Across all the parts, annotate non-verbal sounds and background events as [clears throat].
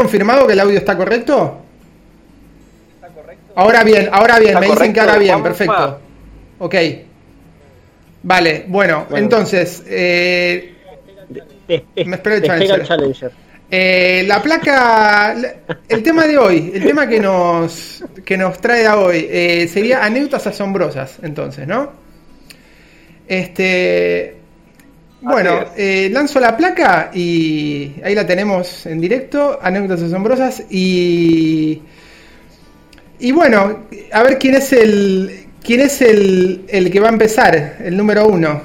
¿está confirmado que el audio está correcto? Ahora bien, ahora bien, me dicen que ahora bien, perfecto. Ok. Vale, bueno, entonces, eh, me espero el challenger. Eh, la placa, el tema de hoy, el tema que nos, que nos trae a hoy, eh, sería anécdotas asombrosas, entonces, ¿no? Este, bueno, eh, lanzo la placa y ahí la tenemos en directo, anécdotas asombrosas y y bueno, a ver quién es el quién es el, el que va a empezar, el número uno.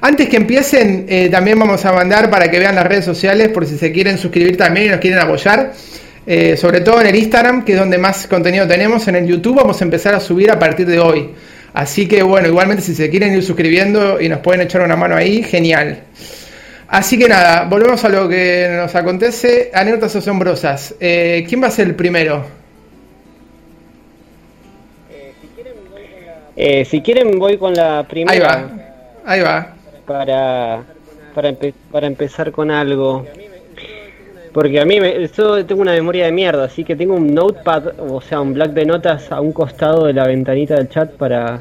Antes que empiecen, eh, también vamos a mandar para que vean las redes sociales por si se quieren suscribir también y nos quieren apoyar. Eh, sobre todo en el Instagram, que es donde más contenido tenemos. En el YouTube vamos a empezar a subir a partir de hoy. Así que bueno, igualmente si se quieren ir suscribiendo y nos pueden echar una mano ahí, genial. Así que nada, volvemos a lo que nos acontece. Anécdotas asombrosas. Eh, ¿Quién va a ser el primero? si quieren voy con la primera. Ahí va. Ahí va para, para, para empezar con algo. Porque a mí me, yo tengo una memoria de mierda, así que tengo un notepad, o sea, un black de notas a un costado de la ventanita del chat para...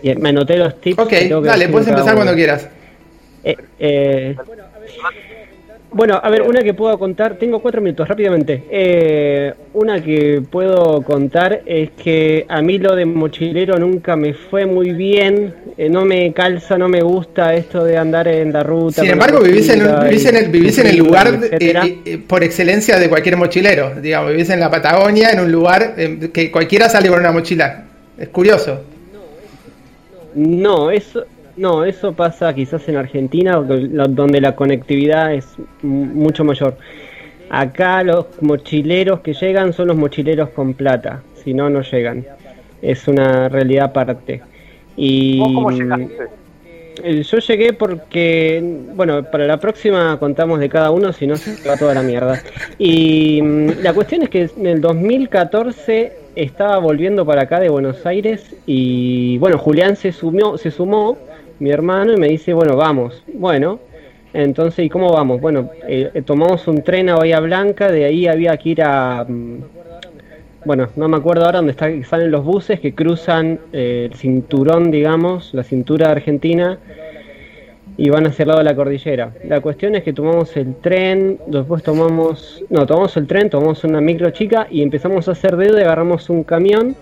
Y me anoté los tips. Ok, dale, puedes empezar cuando quieras. Eh, eh, bueno, a ver, una que puedo contar, tengo cuatro minutos rápidamente. Eh, una que puedo contar es que a mí lo de mochilero nunca me fue muy bien, eh, no me calza, no me gusta esto de andar en la ruta. Sin embargo, vivís en, vivís, en el, vivís en el lugar eh, por excelencia de cualquier mochilero, digamos, vivís en la Patagonia, en un lugar que cualquiera sale con una mochila. Es curioso. No, eso no, eso pasa quizás en Argentina, donde la conectividad es mucho mayor. Acá los mochileros que llegan son los mochileros con plata, si no, no llegan. Es una realidad aparte. Y cómo llegaste? Eh, yo llegué porque, bueno, para la próxima contamos de cada uno, si no se va toda la mierda. Y mm, la cuestión es que en el 2014 estaba volviendo para acá de Buenos Aires y, bueno, Julián se, sumió, se sumó mi hermano y me dice, bueno, vamos. Bueno, entonces, ¿y cómo vamos? Bueno, eh, eh, tomamos un tren a Bahía Blanca, de ahí había que ir a... Mm, bueno, no me acuerdo ahora dónde está, salen los buses que cruzan eh, el cinturón, digamos, la cintura argentina y van hacia el lado de la cordillera. La cuestión es que tomamos el tren, después tomamos, no, tomamos el tren, tomamos una micro chica y empezamos a hacer dedo y agarramos un camión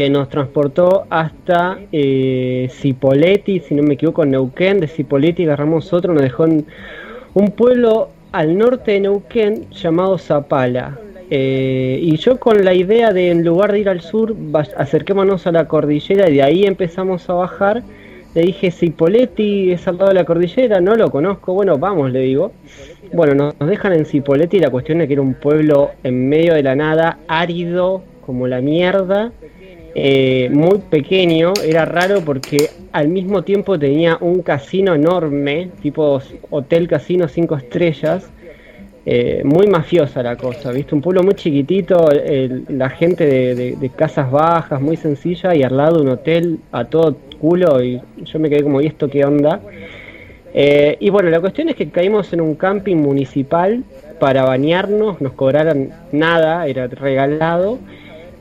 que nos transportó hasta eh, Cipolletti, si no me equivoco, Neuquén, de Cipolletti agarramos otro, nos dejó un pueblo al norte de Neuquén llamado Zapala. Eh, y yo con la idea de en lugar de ir al sur, acerquémonos a la cordillera y de ahí empezamos a bajar. Le dije, Cipolletti es al lado de la cordillera, no lo conozco, bueno, vamos, le digo. Bueno, nos, nos dejan en Cipolletti y la cuestión es que era un pueblo en medio de la nada, árido como la mierda eh, muy pequeño, era raro porque al mismo tiempo tenía un casino enorme, tipo hotel casino cinco estrellas, eh, muy mafiosa la cosa, ¿viste? Un pueblo muy chiquitito, la gente de, casas bajas, muy sencilla, y al lado un hotel a todo culo, y yo me quedé como, ¿y esto qué onda? Eh, y bueno, la cuestión es que caímos en un camping municipal para bañarnos, nos cobraron nada, era regalado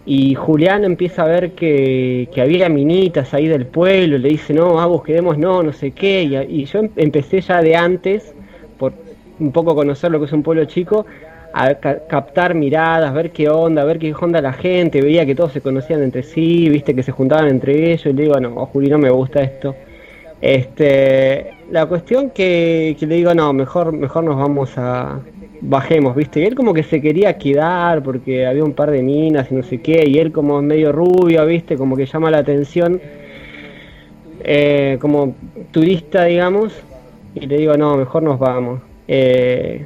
y Julián empieza a ver que, había minitas ahí del pueblo, le dice, no, vamos, quedemos, no, no sé qué, y, yo em, empecé ya de antes, por un poco conocer lo que es un pueblo chico, a captar miradas, ver qué onda, ver qué onda la gente, veía que todos se conocían entre sí, viste que se juntaban entre ellos, y le digo, no, Juli, no me gusta esto. Este, la cuestión que, que le digo, no, mejor, mejor nos vamos a, bajemos, ¿viste? Y él como que se quería quedar porque había un par de minas y no sé qué, y él como medio rubio, ¿viste? Como que llama la atención, eh, como turista, digamos, y le digo, no, mejor nos vamos. Eh,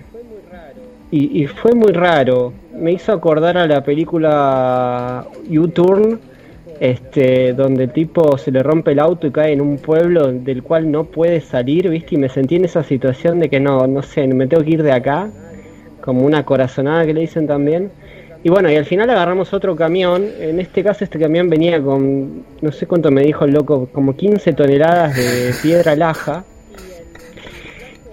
y, y, fue muy raro, me hizo acordar a la película U-Turn, este, donde el tipo se le rompe el auto y cae en un pueblo del cual no puede salir, ¿viste? Y me sentí en esa situación de que no, no sé, me tengo que ir de acá como una corazonada que le dicen también. Y bueno, y al final agarramos otro camión. En este caso, este camión venía con, no sé cuánto me dijo el loco, como 15 toneladas de piedra laja.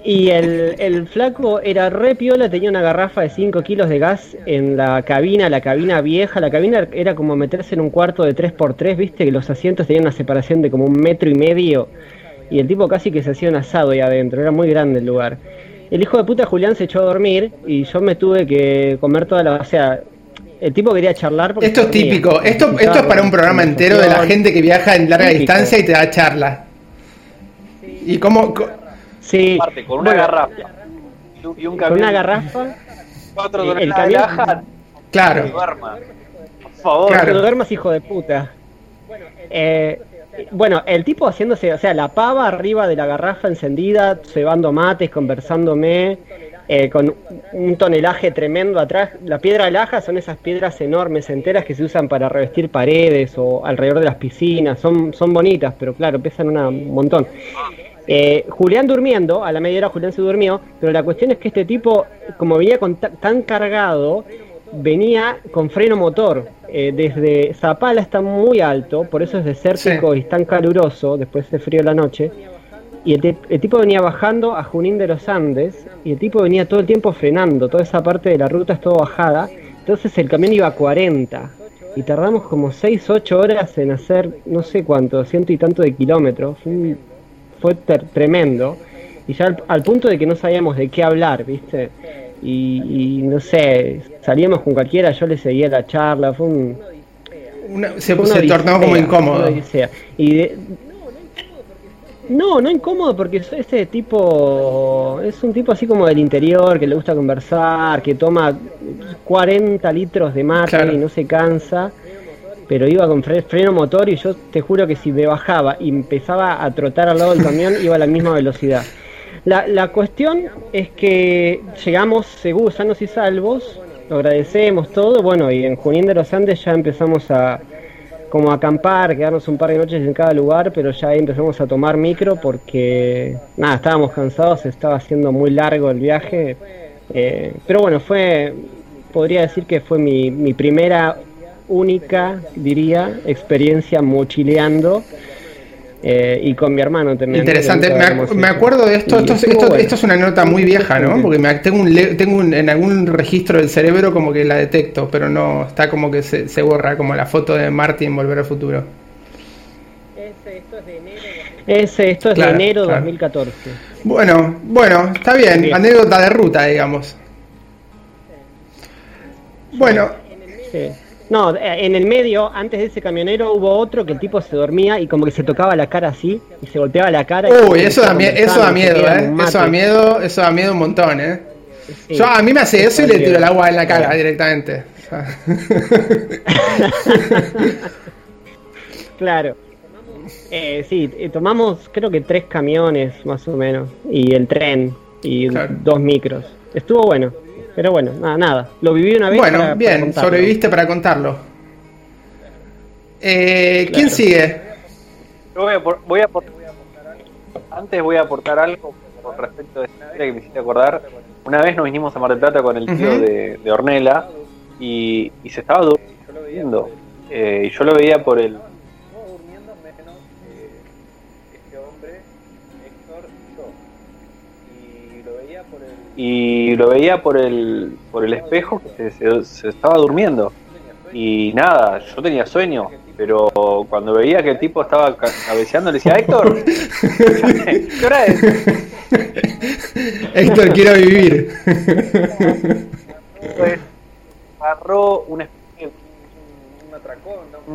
Y el, el, flaco era re piola, tenía una garrafa de 5 kilos de gas en la cabina, la cabina vieja. La cabina era como meterse en un cuarto de 3x3, viste que los asientos tenían una separación de como un metro y medio. Y el tipo casi que se hacía un asado ahí adentro, era muy grande el lugar. El hijo de puta Julián se echó a dormir y yo me tuve que comer toda la. O sea, el tipo quería charlar. Porque esto es típico, esto, esto es para un programa entero de la gente que viaja en larga distancia y te da charla. ¿Y cómo.? Sí. con una garrafa. Y un Con una garrafa. Cuatro el camión. Claro. Por favor. Claro. Duermas, hijo de puta. Eh, bueno, el tipo haciéndose, o sea, la pava arriba de la garrafa encendida, cebando mates, conversándome, eh, con un tonelaje tremendo atrás. La piedra laja son esas piedras enormes, enteras, que se usan para revestir paredes o alrededor de las piscinas. Son, son bonitas, pero claro, pesan un montón. Eh, Julián durmiendo, a la media hora Julián se durmió, pero la cuestión es que este tipo, como venía tan cargado, venía con freno motor. Eh, desde Zapala está muy alto, por eso es desértico y tan caluroso, después de frío la noche. Y el, tipo venía bajando a Junín de los Andes y el tipo venía todo el tiempo frenando, toda esa parte de la ruta es todo bajada. Entonces el camión iba a 40 y tardamos como 6, 8 horas en hacer no sé cuánto, ciento y tanto de kilómetros. Fue, tremendo. Y ya al, punto de que no sabíamos de qué hablar, ¿viste? Y, no sé, salíamos con cualquiera, yo le seguía la charla, fue un... se, se tornó como incómodo. Y de, no, no incómodo porque ese tipo es un tipo así como del interior, que le gusta conversar, que toma 40 litros de mate y no se cansa, pero iba con freno motor y yo te juro que si me bajaba y empezaba a trotar al lado del camión iba a la misma velocidad. La, la cuestión es que llegamos seguros, sanos y salvos, lo agradecemos todo, bueno, y en Junín de los Andes ya empezamos a como acampar, quedarnos un par de noches en cada lugar, pero ya ahí empezamos a tomar micro porque, nada, estábamos cansados, estaba haciendo muy largo el viaje. Eh, pero bueno, fue, podría decir que fue mi, mi primera, única, diría, experiencia mochileando eh, y con mi hermano también. Interesante, me, acuerdo de esto, esto, esto, es una nota muy vieja, ¿no? Porque me, tengo, un, tengo en algún registro del cerebro como que la detecto, pero no, está como que se, se borra, como la foto de Marty en Volver al Futuro. Ese, esto es de enero. Ese, esto es de enero de 2014. Bueno, bueno, está bien, anécdota de ruta, digamos. Bueno. Sí. No, eh, en el medio, antes de ese camionero, hubo otro que el tipo se dormía y como que se tocaba la cara así y se golpeaba la cara. Uy, eso da, eso da miedo, ¿eh? Eso da miedo, eso da miedo un montón, ¿eh? Yo, a mí me hace eso y le tiro el agua en la cara directamente. [laughs] claro. Eh, sí, eh, tomamos creo que tres camiones más o menos y el tren y dos micros. Estuvo bueno. Pero bueno, nada, nada. Lo viví una vez. Bueno, bien, sobreviviste para contarlo. Eh, ¿Quién sigue? Yo voy a, voy a, antes voy a aportar algo con respecto a esta historia que me hiciste acordar. Una vez nos vinimos a Mar del Plata con el tío de, de, Ornella y, y, se estaba durmiendo. Eh, y yo lo veía por el, y lo veía por el, por el espejo que se, estaba durmiendo. Y nada, yo tenía sueño, pero cuando veía que el tipo estaba cabeceando le decía, Héctor, ¿qué hora es? Héctor, quiero vivir. Pues agarró un, un, atracón, un,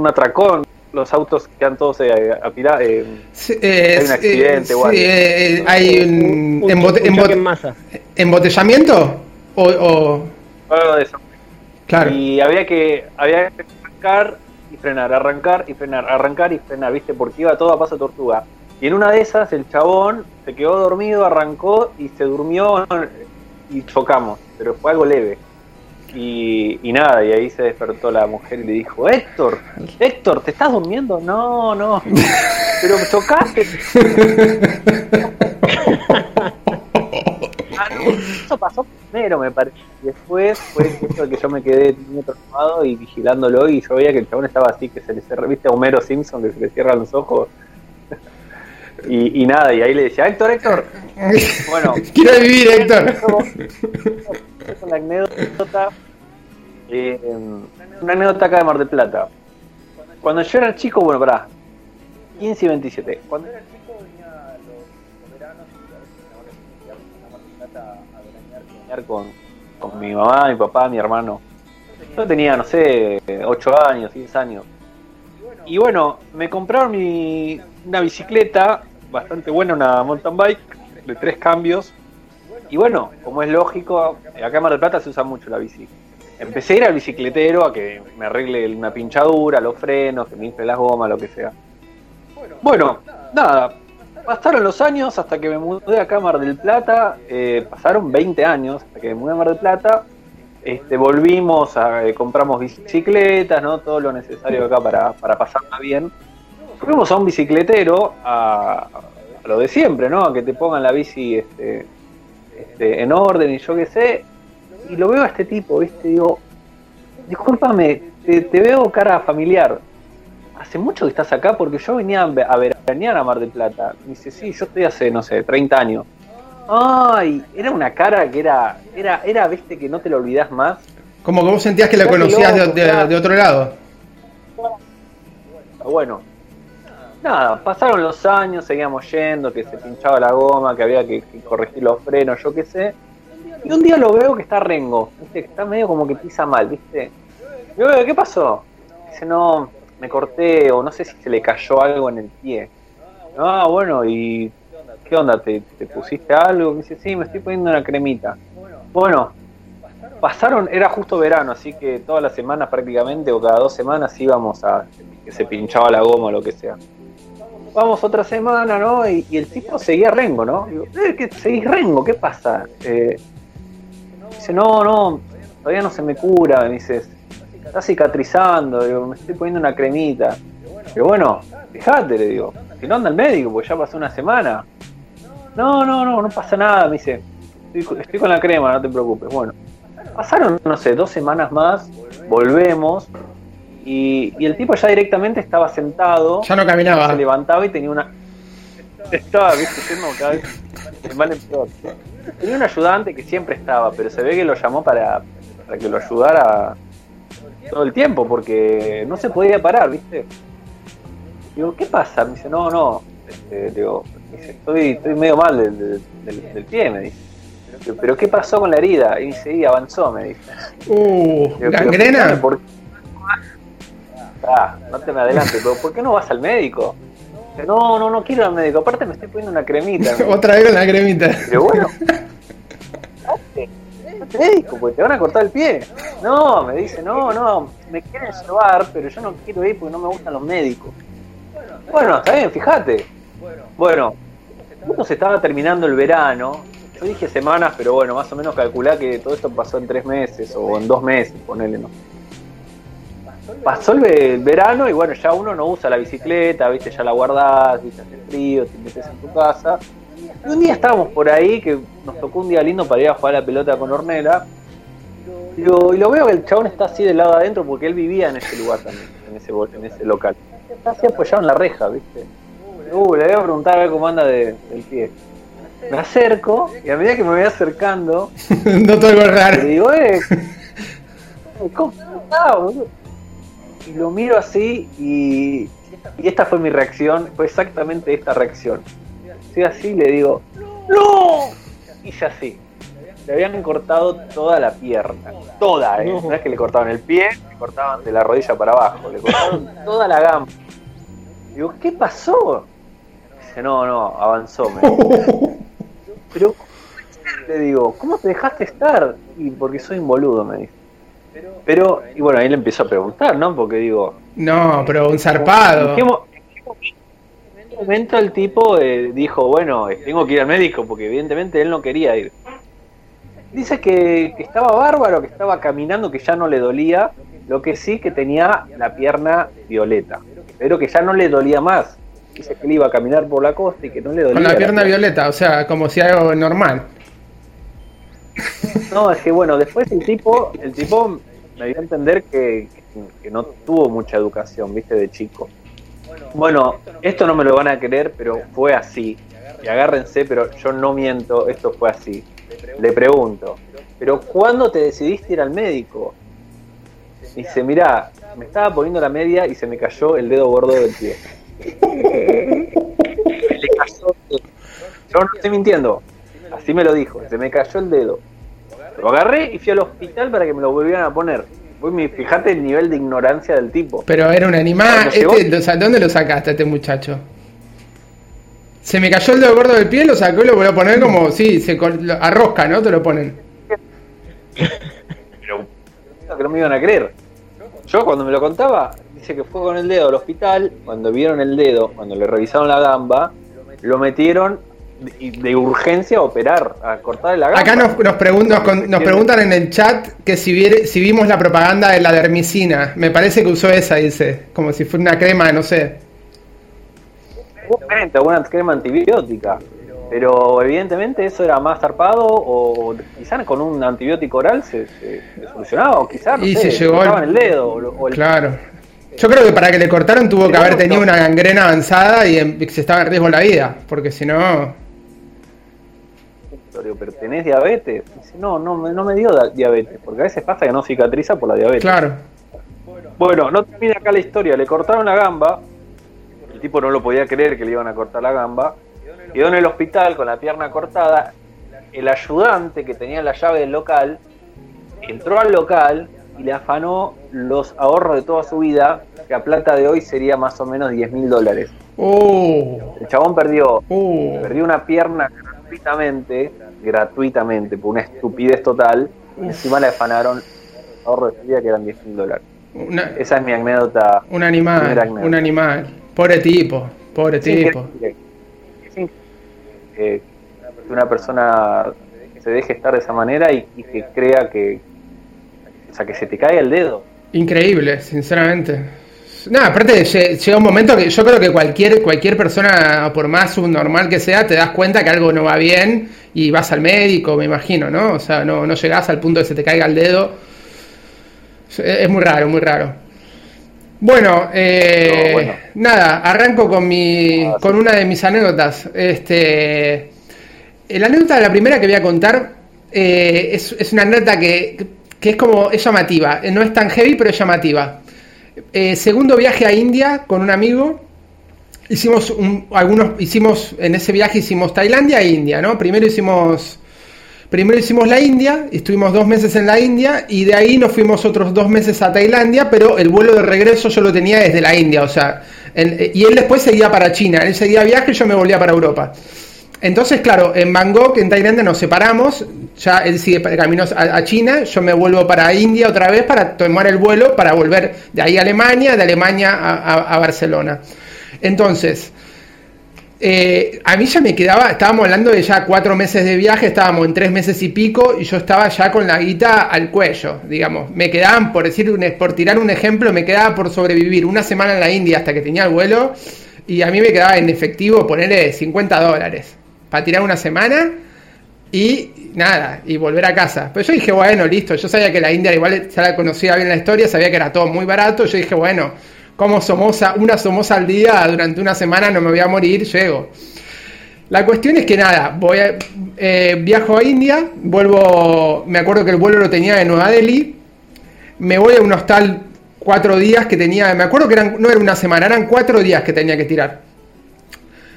un atracón los autos quedan todos eh, apilados. Eh, hay un accidente o algo. hay un, embotellamiento o, o... Algo de eso. Claro. Y había que, había que arrancar y frenar, arrancar y frenar, arrancar y frenar, ¿viste? Porque iba todo a paso tortuga. Y en una de esas el chabón se quedó dormido, arrancó y se durmió y chocamos, pero fue algo leve. Y, nada, y ahí se despertó la mujer y le dijo, Héctor, Héctor, ¿te estás durmiendo? No, no, [laughs] pero me tocaste. [laughs] Ah, eso pasó primero, me parece. Y después fue eso que yo me quedé muy transformado y vigilándolo y yo veía que el chabón estaba así, que se le cerró, ¿viste a Homero Simpson que se le cierran los ojos? [laughs] Y, y nada, y ahí le decía, Héctor, Héctor. Bueno, quiero vivir, Héctor. Una anécdota, eh, una anécdota acá de Mar del Plata. Cuando yo era chico, bueno, pará, 15 y 27. Cuando era chico venía los, veranos y a Mar del Plata a veranear con, con mi mamá, mi papá, mi hermano. Yo tenía, no sé, 8 años, 10 años. Y bueno, me compraron mi, una bicicleta bastante buena, una mountain bike de tres cambios. Y bueno, como es lógico, acá en Mar del Plata se usa mucho la bici. Empecé a ir al bicicletero a que me arregle una pinchadura, los frenos, que me infle las gomas, lo que sea. Bueno, nada, pasaron los años hasta que me mudé acá a Mar del Plata, eh, pasaron 20 años hasta que me mudé a Mar del Plata, este, volvimos, a, eh, compramos bicicletas, ¿no? todo lo necesario acá para, para pasarla bien. Fuimos a un bicicletero, a, lo de siempre, ¿no? A que te pongan la bici este, este, en orden y yo qué sé. Y lo veo a este tipo, ¿viste? Digo, discúlpame, te, veo cara familiar. ¿Hace mucho que estás acá? Porque yo venía a veranear a Mar del Plata. Me dice, sí, yo estoy hace, no sé, 30 años. Ay, era una cara que era, era, era, viste, que no te lo olvidas más. Como que vos sentías que la conocías de, otro lado. Bueno, nada, pasaron los años, seguíamos yendo, que se pinchaba la goma, que había que, corregir los frenos, yo qué sé. Y un día lo veo que está rengo, ¿viste? que está medio como que pisa mal, ¿viste? Y yo, ¿qué pasó? Dice, no, me corté, o no sé si se le cayó algo en el pie. Ah, bueno, y ¿qué onda? ¿Te, pusiste algo? Me dice, sí, me estoy poniendo una cremita. Bueno, pasaron, era justo verano, así que todas las semanas prácticamente, o cada dos semanas íbamos a que se pinchaba la goma o lo que sea. Vamos otra semana, ¿no? Y, el tipo seguía rengo, ¿no? Digo, eh, ¿qué, ¿seguís rengo? ¿Qué pasa? Eh, dice, no, no, todavía no se me cura. Me dice, está cicatrizando, digo, me estoy poniendo una cremita. Pero bueno, fíjate, le digo, si no anda el médico, pues ya pasó una semana. No, no, no, no pasa nada, me dice. Estoy, con la crema, no te preocupes. Bueno, pasaron, no sé, dos semanas más, volvemos. Y, el tipo ya directamente estaba sentado. Ya no caminaba. Se levantaba y tenía una. Estaba, viste, cada vez mal en peor. Tenía un ayudante que siempre estaba, pero se ve que lo llamó para, para que lo ayudara todo el tiempo, porque no se podía parar, viste. Digo, ¿qué pasa? Me dice, no, no. Este, digo, estoy, estoy medio mal del, del, pie, me dice. Pero, ¿qué pasó con la herida? Y dice, y avanzó, me dice. Uh, ¿gangrena? Ah, no te me adelantes, pero ¿por qué no vas al médico? No, no, no quiero ir al médico. Aparte me estoy poniendo una cremita. Otra [laughs] vez una cremita. Pero bueno. [laughs] médico, pues te van a cortar el pie. No, me dice, no, no, me quieren llevar, pero yo no quiero ir porque no me gustan los médicos. Bueno, está bien, fíjate. Bueno, justo se estaba terminando el verano. Yo dije semanas, pero bueno, más o menos calculá que todo esto pasó en tres meses o en dos meses, ponele, ¿no? Pasó el verano y bueno, ya uno no usa la bicicleta, viste, ya la guardás, viste, hace frío, te metes en tu casa. Y un día estábamos por ahí, que nos tocó un día lindo para ir a jugar a la pelota con Ornella. Y lo, y lo veo que el chabón está así del lado adentro porque él vivía en ese lugar también, en ese, en ese local. Está así apoyado en la reja, viste. Uh, le voy a preguntar a ver cómo anda de, del pie. Me acerco y a medida que me voy acercando, [laughs] no te raro. Le digo, eh, [laughs] ¿cómo está, boludo? Y lo miro así y, y esta fue mi reacción, fue exactamente esta reacción. Estoy así le digo, ¡No! Hice así. Le habían cortado toda la pierna. Toda, ¿eh? No. es que le cortaban el pie, le cortaban de la rodilla para abajo. Le cortaron [laughs] toda la gamba. Digo, ¿qué pasó? no, no, avanzó. Me [laughs] Pero, le digo, ¿cómo te dejaste estar? Y porque soy un boludo, me dice. Pero, y bueno, ahí le empezó a preguntar, ¿no? Porque digo... No, pero un zarpado. ¿En qué, momento el tipo eh, dijo, bueno, tengo que ir al médico? Porque evidentemente él no quería ir. Dice que, que estaba bárbaro, que estaba caminando, que ya no le dolía, lo que sí que tenía la pierna violeta, pero que ya no le dolía más dice que él iba a caminar por la costa y que no le dolía. Con la pierna violeta, o sea, como si algo normal. No, es que bueno, después el tipo, el tipo me dio a entender que, que, no tuvo mucha educación, viste, de chico. Bueno, esto no me lo van a creer, pero fue así. Y agárrense, pero yo no miento, esto fue así. Le pregunto, ¿pero cuándo te decidiste ir al médico? Y dice, mirá, me estaba poniendo la media y se me cayó el dedo gordo del pie. [laughs] le cayó Yo no estoy mintiendo. Así me lo dijo, se me cayó el dedo. Lo agarré y fui al hospital para que me lo volvieran a poner. Fíjate el nivel de ignorancia del tipo. Pero era un animal. Este, ¿Dónde lo sacaste este muchacho? Se me cayó el dedo gordo del pie, lo sacó y lo volvió a poner como, sí, se arrosca, ¿no? Te lo ponen. Pero que no me iban a creer. Yo cuando me lo contaba, dice que fue con el dedo al hospital, cuando vieron el dedo, cuando le revisaron la gamba, lo metieron de, urgencia a operar, a cortar la gamba. Acá nos, nos, nos, preguntan en el chat que si, si vimos la propaganda de la dermicina. Me parece que usó esa, dice, como si fuera una crema, no sé. Una crema antibiótica. Pero evidentemente eso era más zarpado o quizás con un antibiótico oral se, solucionaba o quizás no y se llegó el, el dedo. Claro. Yo creo que para que le cortaron tuvo que haber tenido una gangrena avanzada y se estaba en riesgo la vida, porque si no pero tenés diabetes. Dice, no, no, no me dio diabetes, porque a veces pasa que no cicatriza por la diabetes. Claro. Bueno, no termina acá la historia, le cortaron la gamba, el tipo no lo podía creer que le iban a cortar la gamba, quedó en el hospital con la pierna cortada, el ayudante que tenía la llave del local, entró al local y le afanó los ahorros de toda su vida, que a plata de hoy sería más o menos 10 mil dólares. Oh. El chabón perdió, oh. perdió una pierna gratuitamente, gratuitamente, por una estupidez total, y encima le afanaron ahorro de vida que eran 10 mil dólares. Esa es mi anécdota. Un animal, un animal. Pobre tipo, pobre tipo. que una persona se deje estar de esa manera y, y, que crea que, o sea, que se te cae el dedo. Increíble, sinceramente. No, aparte llega un momento que yo creo que cualquier, cualquier persona, por más subnormal que sea, te das cuenta que algo no va bien y vas al médico, me imagino, ¿no? O sea, no, no llegás al punto de que se te caiga el dedo. Es muy raro, muy raro. Bueno, eh, nada, arranco con mi, ah, con una de mis anécdotas. Este, la anécdota de la primera que voy a contar eh, es, es, una anécdota que, que es como es llamativa, no es tan heavy, pero es llamativa. Eh, segundo viaje a India con un amigo. Hicimos algunos, hicimos, en ese viaje hicimos Tailandia e India, ¿no? Primero hicimos, primero hicimos la India, estuvimos dos meses en la India y de ahí nos fuimos otros dos meses a Tailandia, pero el vuelo de regreso yo lo tenía desde la India, o sea, y él después seguía para China, él seguía viaje y yo me volvía para Europa. Entonces, claro, en Bangkok, en Tailandia, nos separamos. Ya él sigue camino a, China, yo me vuelvo para India otra vez para tomar el vuelo para volver de ahí a Alemania, de Alemania a, Barcelona. Entonces, eh, a mí ya me quedaba, estábamos hablando de ya cuatro meses de viaje, estábamos en tres meses y pico y yo estaba ya con la guita al cuello, digamos. Me quedaban, por decir, por tirar un ejemplo, me quedaba por sobrevivir una semana en la India hasta que tenía el vuelo y a mí me quedaba en efectivo ponerle 50 dólares para tirar una semana y nada, y volver a casa. Pero yo dije, bueno, listo, yo sabía que la India igual ya la conocía bien la historia, sabía que era todo muy barato, yo dije, bueno, como somoza, una somoza al día durante una semana no me voy a morir, llego. La cuestión es que nada, voy a, eh, viajo a India, vuelvo, me acuerdo que el vuelo lo tenía de Nueva Delhi, me voy a un hostal cuatro días que tenía, me acuerdo que eran, no era una semana, eran cuatro días que tenía que tirar.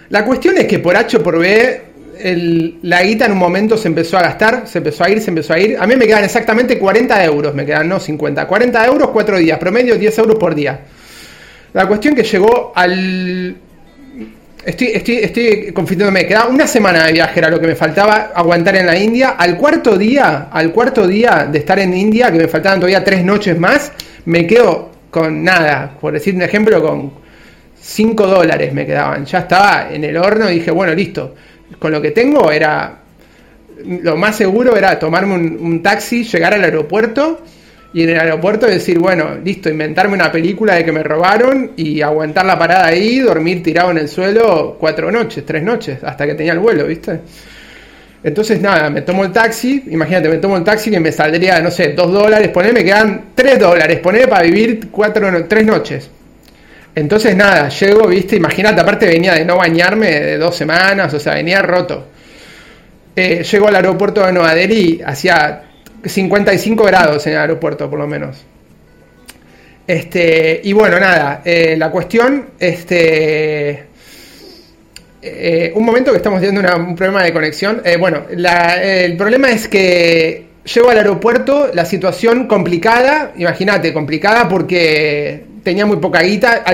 La cuestión es que por H por B, la guita en un momento se empezó a gastar, se empezó a ir, se empezó a ir. A mí me quedan exactamente 40 euros, me quedan no 50. 40 euros, 4 días, promedio 10 euros por día. La cuestión que llegó al... Estoy, estoy, estoy confundiéndome, queda una semana de viaje, era lo que me faltaba aguantar en la India. Al cuarto día, al cuarto día de estar en India, que me faltaban todavía tres noches más, me quedo con nada, por decir un ejemplo, con 5 dólares me quedaban. Ya estaba en el horno y dije, bueno, listo. Con lo que tengo era. Lo más seguro era tomarme un, taxi, llegar al aeropuerto y en el aeropuerto decir, bueno, listo, inventarme una película de que me robaron y aguantar la parada ahí, dormir tirado en el suelo cuatro noches, tres noches, hasta que tenía el vuelo, ¿viste? Entonces, nada, me tomo el taxi, imagínate, me tomo el taxi que me saldría, no sé, dos dólares, poner, me quedan tres dólares, poner para vivir cuatro, tres noches. Entonces nada, llego, viste, imagínate, aparte venía de no bañarme de dos semanas, o sea, venía roto. Eh, llego al aeropuerto de Nueva Delhi, hacía 55 grados en el aeropuerto por lo menos. Este, y bueno, nada, eh, la cuestión, este, eh, un momento que estamos teniendo un problema de conexión. bueno, el problema es que llego al aeropuerto, la situación complicada, imagínate, complicada porque tenía muy poca guita. A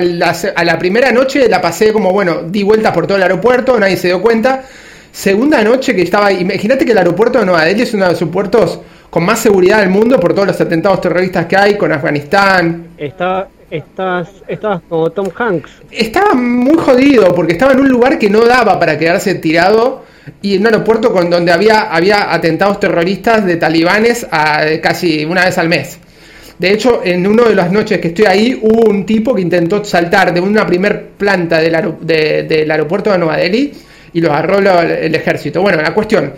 la, primera noche la pasé como, bueno, di vueltas por todo el aeropuerto, nadie se dio cuenta. Segunda noche que estaba, imagínate que el aeropuerto de Nueva Delhi es uno de los aeropuertos con más seguridad del mundo por todos los atentados terroristas que hay con Afganistán. Estaba, estás, estabas como Tom Hanks. Estaba muy jodido porque estaba en un lugar que no daba para quedarse tirado y en un aeropuerto con donde había, había atentados terroristas de talibanes a, casi una vez al mes. De hecho, en una de las noches que estoy ahí, hubo un tipo que intentó saltar de una primer planta del, aeropuerto de Nueva Delhi y lo agarró el ejército. Bueno, la cuestión.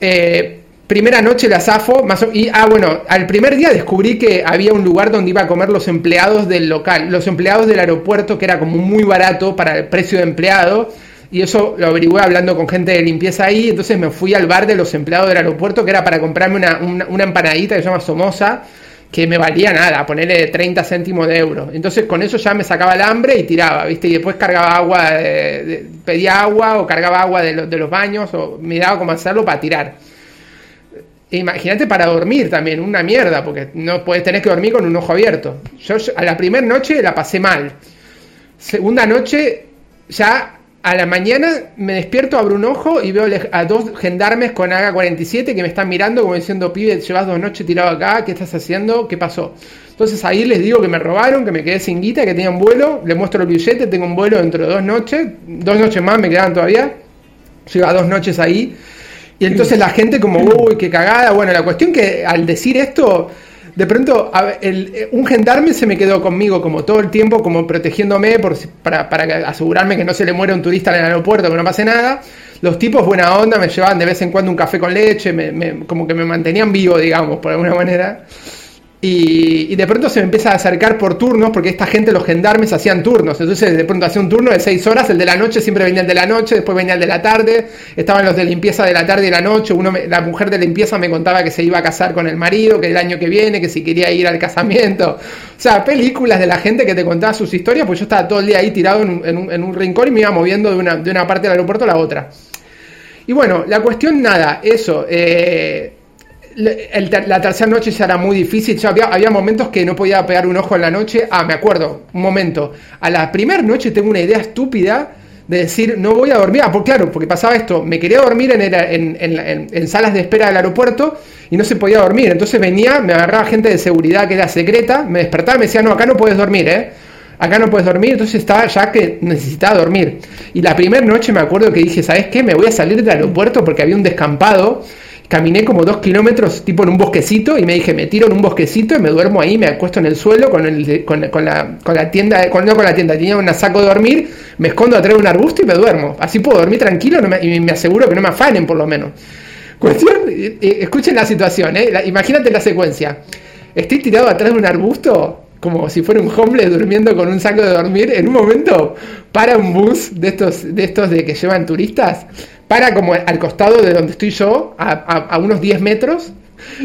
Eh, primera noche la zafo, más y ah bueno, al primer día descubrí que había un lugar donde iba a comer los empleados del local, los empleados del aeropuerto que era como muy barato para el precio de empleado y eso lo averigué hablando con gente de limpieza ahí, entonces me fui al bar de los empleados del aeropuerto que era para comprarme una, una empanadita que se llama Somoza que me valía nada, ponerle 30 céntimos de euro. Entonces con eso ya me sacaba el hambre y tiraba, ¿viste? Y después cargaba agua, pedía agua o cargaba agua de, de, los baños o miraba cómo hacerlo para tirar. Imagínate para dormir también, una mierda, porque no puedes tener que dormir con un ojo abierto. Yo a la primera noche la pasé mal. Segunda noche ya a la mañana me despierto, abro un ojo y veo a dos gendarmes con AK-47 que me están mirando como diciendo, pibe, llevas dos noches tirado acá, ¿qué estás haciendo? ¿Qué pasó? Entonces ahí les digo que me robaron, que me quedé sin guita, que tenía un vuelo, les muestro el billete, tengo un vuelo dentro de dos noches, dos noches más me quedan todavía, lleva dos noches ahí. Y entonces la gente como, uy, qué cagada. Bueno, la cuestión que al decir esto de pronto eh, un gendarme se me quedó conmigo como todo el tiempo, como protegiéndome por, para, para, asegurarme que no se le muere un turista en el aeropuerto, que no pase nada. Los tipos buena onda me llevaban de vez en cuando un café con leche, me, como que me mantenían vivo, digamos, por alguna manera. Y, de pronto se me empieza a acercar por turnos, porque esta gente, los gendarmes, hacían turnos. Entonces de pronto hacía un turno de seis horas, el de la noche siempre venía el de la noche, después venía el de la tarde, estaban los de limpieza de la tarde y la noche. Uno la mujer de limpieza me contaba que se iba a casar con el marido, que el año que viene, que si quería ir al casamiento. O sea, películas de la gente que te contaba sus historias, pues yo estaba todo el día ahí tirado en un, en un, rincón y me iba moviendo de una, de una parte del aeropuerto a la otra. Y bueno, la cuestión nada, eso. Eh, la tercera noche ya era muy difícil. había, había, momentos que no podía pegar un ojo en la noche. Ah, me acuerdo, un momento. A la primera noche tengo una idea estúpida de decir, no voy a dormir. Ah, pues claro, porque pasaba esto. Me quería dormir en, en, en, salas de espera del aeropuerto y no se podía dormir. Entonces venía, me agarraba gente de seguridad que era secreta, me despertaba y me decía, no, acá no puedes dormir, ¿eh? Acá no puedes dormir, entonces estaba ya que necesitaba dormir. Y la primera noche me acuerdo que dije, ¿sabes qué? Me voy a salir del aeropuerto porque había un descampado caminé como dos kilómetros tipo en un bosquecito y me dije, me tiro en un bosquecito y me duermo ahí, me acuesto en el suelo con, el, con, la, con la tienda, con, no con la tienda, tenía un saco de dormir, me escondo atrás de un arbusto y me duermo. Así puedo dormir tranquilo y me aseguro que no me afanen por lo menos. Cuestión, escuchen la situación, ¿eh? imagínate la secuencia. Estoy tirado atrás de un arbusto como si fuera un hombre durmiendo con un saco de dormir, en un momento para un bus de estos de estos de que llevan turistas, para como al costado de donde estoy yo, a, unos 10 metros,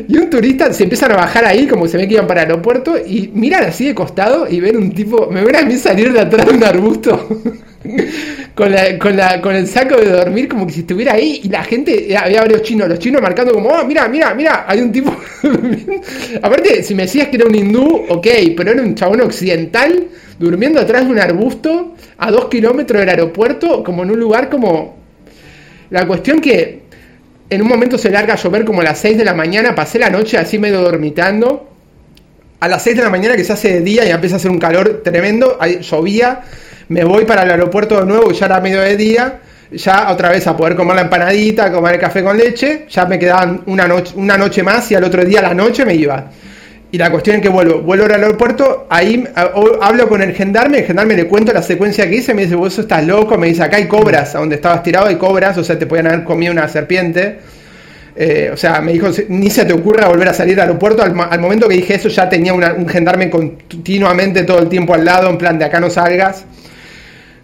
y un turista se empiezan a bajar ahí, como se ve que iban para el aeropuerto, y miran así de costado y ven un tipo, me ven a mí salir de atrás de un arbusto. [laughs] [laughs] con, la, con, la, con el saco de dormir como que si estuviera ahí y la gente, eh, había varios chinos, los chinos marcando como, oh, mira, mira, mira, hay un tipo... [laughs] Aparte, si me decías que era un hindú, ok, pero era un chabón occidental durmiendo atrás de un arbusto a dos kilómetros del aeropuerto, como en un lugar como la cuestión que en un momento se larga a llover como a las 6 de la mañana, pasé la noche así medio dormitando. A las 6 de la mañana que se hace de día y empieza a hacer un calor tremendo, ahí llovía, me voy para el aeropuerto de nuevo, ya era medio de día, ya otra vez a poder comer la empanadita, comer el café con leche, ya me quedaban una noche, una noche más y al otro día a la noche me iba. Y la cuestión es que vuelvo, vuelvo al aeropuerto, ahí hablo con el gendarme, el gendarme le cuento la secuencia que hice, me dice, vos estás loco, me dice, acá hay cobras, a donde estabas tirado hay cobras, o sea, te podían haber comido una serpiente. Eh, o sea, me dijo, ni se te ocurra volver a salir al aeropuerto. Al, momento que dije eso ya tenía un gendarme continuamente todo el tiempo al lado, en plan de acá no salgas.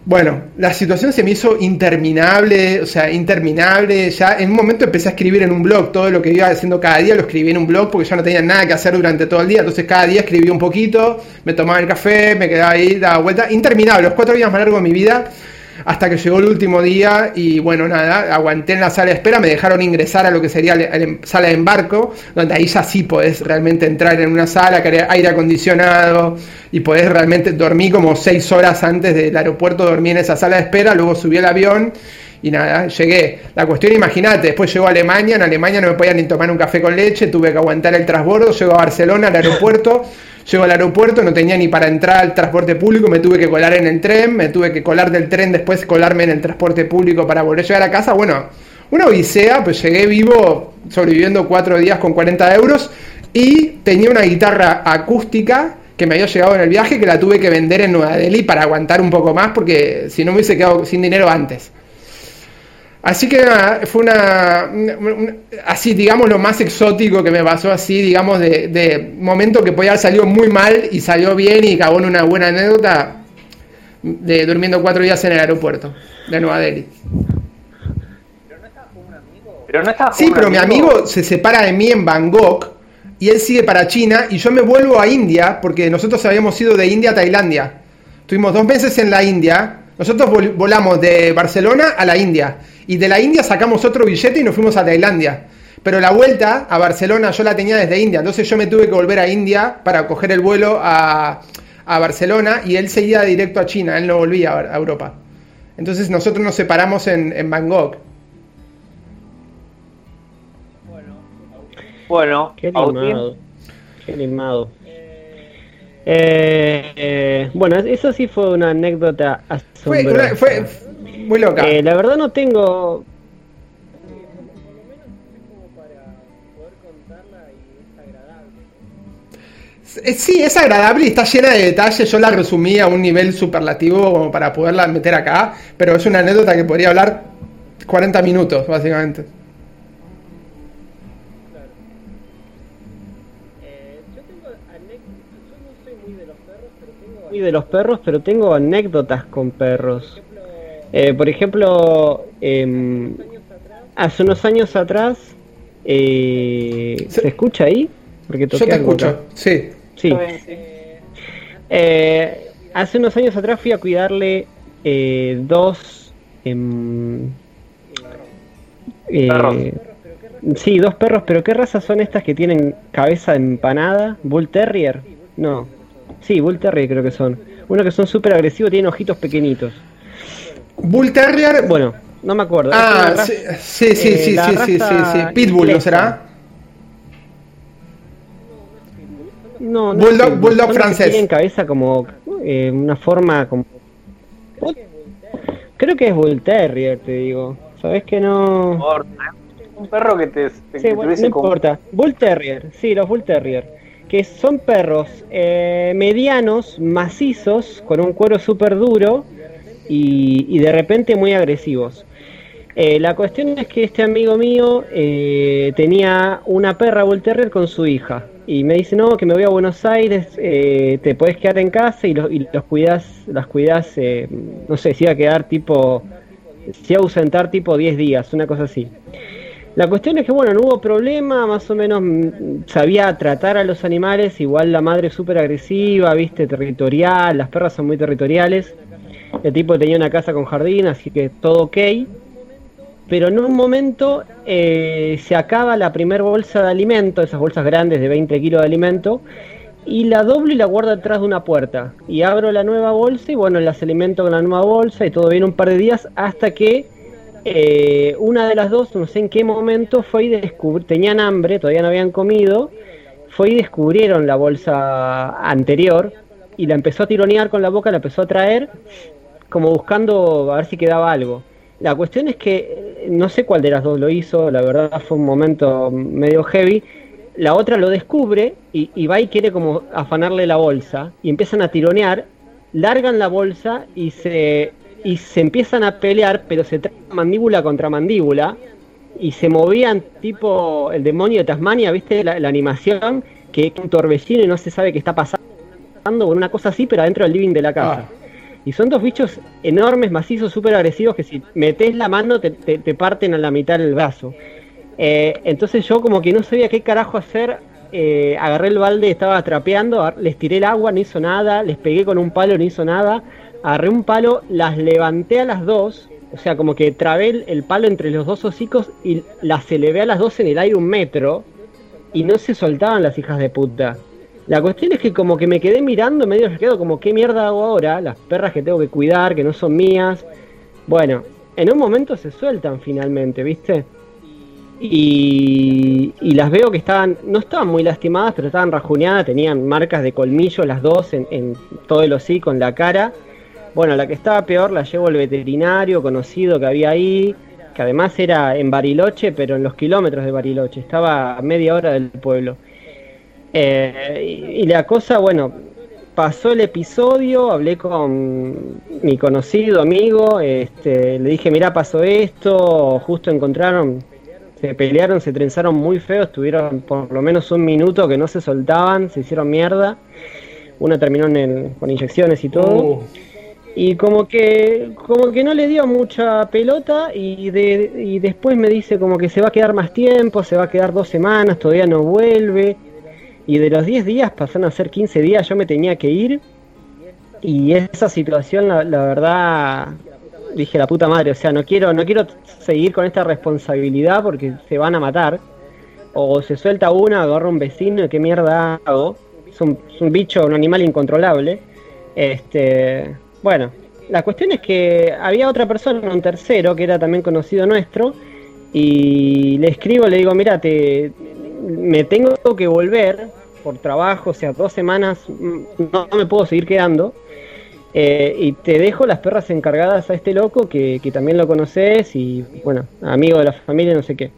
Bueno, la situación se me hizo interminable, o sea, interminable. Ya en un momento empecé a escribir en un blog todo lo que iba haciendo cada día, lo escribí en un blog porque ya no tenía nada que hacer durante todo el día. Entonces cada día escribí un poquito, me tomaba el café, me quedaba ahí, daba vuelta. Interminable, los cuatro días más largos de mi vida hasta que llegó el último día y bueno, nada, aguanté en la sala de espera, me dejaron ingresar a lo que sería la sala de embarco, donde ahí ya sí podés realmente entrar en una sala, que aire acondicionado y podés realmente dormir como seis horas antes del aeropuerto, dormí en esa sala de espera, luego subí al avión y nada, llegué. La cuestión, imagínate, después llegó a Alemania, en Alemania no me podían ni tomar un café con leche, tuve que aguantar el transbordo, llego a Barcelona, al aeropuerto. Llego al aeropuerto, no tenía ni para entrar al transporte público, me tuve que colar en el tren, me tuve que colar del tren, después colarme en el transporte público para volver a llegar a casa. Bueno, una odisea, pues llegué vivo, sobreviviendo cuatro días con 40 euros y tenía una guitarra acústica que me había llegado en el viaje que la tuve que vender en Nueva Delhi para aguantar un poco más porque si no me hubiese quedado sin dinero antes. Así que fue una, así digamos lo más exótico que me pasó así, digamos, de, momento que podía haber salido muy mal y salió bien y acabó en una buena anécdota de durmiendo cuatro días en el aeropuerto de Nueva Delhi. Pero no estaba con un amigo. Pero no estaba sí, pero mi amigo se separa de mí en Bangkok y él sigue para China y yo me vuelvo a India porque nosotros habíamos ido de India a Tailandia. Tuvimos dos meses en la India. Nosotros volamos de Barcelona a la India y de la India sacamos otro billete y nos fuimos a Tailandia. Pero la vuelta a Barcelona yo la tenía desde India, entonces yo me tuve que volver a India para coger el vuelo a, Barcelona y él seguía directo a China, él no volvía a, Europa. Entonces nosotros nos separamos en, en Bangkok. Bueno, qué limado. Qué limado. Eh, eh, bueno, eso sí fue una anécdota asombrosa. fue, muy loca. Eh, la verdad no tengo... Sí, es agradable y está llena de detalles. Yo la resumí a un nivel superlativo como para poderla meter acá, pero es una anécdota que podría hablar 40 minutos, básicamente. De los perros, pero tengo anécdotas con perros. Eh, por ejemplo, em, hace unos años atrás, eh, ¿se escucha ahí? Porque Yo te escucho, sí. Sí. Eh, hace unos años atrás fui a cuidarle dos... Em, perros. Sí, dos perros, pero ¿qué razas son estas que tienen cabeza empanada? ¿Bull Terrier? No. Sí, Bull Terrier creo que son. Uno que son súper agresivos, tienen ojitos pequeñitos. Bull Terrier. Bueno, no me acuerdo. Ah, sí, sí, sí, sí, sí, sí, sí, Pitbull, ¿no será? No, no Bulldog, Bulldog francés. Tienen cabeza como eh, una forma como. Creo que es Bull Terrier, te digo. ¿Sabes que no? Un perro que te. sí, bueno, no importa. Bull Terrier, sí, los Bull Terrier. Que son perros eh, medianos, macizos, con un cuero súper duro y, de repente muy agresivos. Eh, la cuestión es que este amigo mío eh, tenía una perra Bull Terrier con su hija y me dice no que me voy a Buenos Aires eh, te puedes quedar en casa y, los, y los cuidas las cuidas no sé si iba a quedar tipo si iba a ausentar tipo 10 días una cosa así la cuestión es que bueno no hubo problema más o menos mm, sabía tratar a los animales igual la madre súper agresiva viste territorial las perras son muy territoriales el tipo tenía una casa con jardín, así que todo ok. Pero en un momento eh, se acaba la primera bolsa de alimento, esas bolsas grandes de 20 kilos de alimento, y la doblo y la guardo detrás de una puerta. Y abro la nueva bolsa y bueno, las alimento con la nueva bolsa y todo bien un par de días hasta que eh, una de las dos, no sé en qué momento, fue y descubrir, tenían hambre, todavía no habían comido, fue y descubrieron la bolsa anterior y la empezó a tironear con la boca, la empezó a traer como buscando a ver si quedaba algo. La cuestión es que eh, no sé cuál de las dos lo hizo, la verdad fue un momento medio heavy. La otra lo descubre y, va y quiere como afanarle la bolsa y empiezan a tironear, largan la bolsa y se, y se empiezan a pelear, pero se traen mandíbula contra mandíbula y se movían tipo el demonio de Tasmania, ¿viste? La, animación, que es un torbellino y no se sabe qué está pasando, con una cosa así, pero adentro del living de la casa. Ah. Y son dos bichos enormes, macizos, súper agresivos, que si metes la mano te, te, parten a la mitad del brazo. Eh, entonces yo como que no sabía qué carajo hacer, eh, agarré el balde, estaba trapeando, les tiré el agua, no hizo nada, les pegué con un palo, no hizo nada, agarré un palo, las levanté a las dos, o sea, como que trabé el, palo entre los dos hocicos y las elevé a las dos en el aire un metro y no se soltaban las hijas de puta. La cuestión es que como que me quedé mirando medio quedo como qué mierda hago ahora, las perras que tengo que cuidar, que no son mías. Bueno, en un momento se sueltan finalmente, ¿viste? Y, y las veo que estaban, no estaban muy lastimadas, pero estaban rajuneadas, tenían marcas de colmillo las dos en, en todo el hocico, en la cara bueno, la que estaba peor la llevo al veterinario conocido que había ahí, que además era en Bariloche, pero en los kilómetros de Bariloche, estaba a media hora del pueblo. Eh, y, la cosa, bueno, pasó el episodio, hablé con mi conocido amigo, este, le dije, mira, pasó esto, justo encontraron, se pelearon, se trenzaron muy feo, estuvieron por lo menos un minuto que no se soltaban, se hicieron mierda. Uno terminó con inyecciones y todo. Uh y como que como que no le dio mucha pelota y, de, y después me dice como que se va a quedar más tiempo, se va a quedar dos semanas, todavía no vuelve. Y de los 10 días pasaron a ser 15 días, yo me tenía que ir. Y esa situación, la, verdad, dije la puta madre, o sea, no quiero, no quiero seguir con esta responsabilidad porque se van a matar. O se suelta una, agarra un vecino, ¿qué mierda hago? Es un, es un bicho, un animal incontrolable. Este, bueno, la cuestión es que había otra persona, un tercero, que era también conocido nuestro, y le escribo, le digo, mira, te, me tengo que volver por trabajo, o sea, dos semanas, mm, no, me puedo seguir quedando, eh, y te dejo las perras encargadas a este loco que, que también lo conoces y, bueno, amigo de la familia, no sé qué.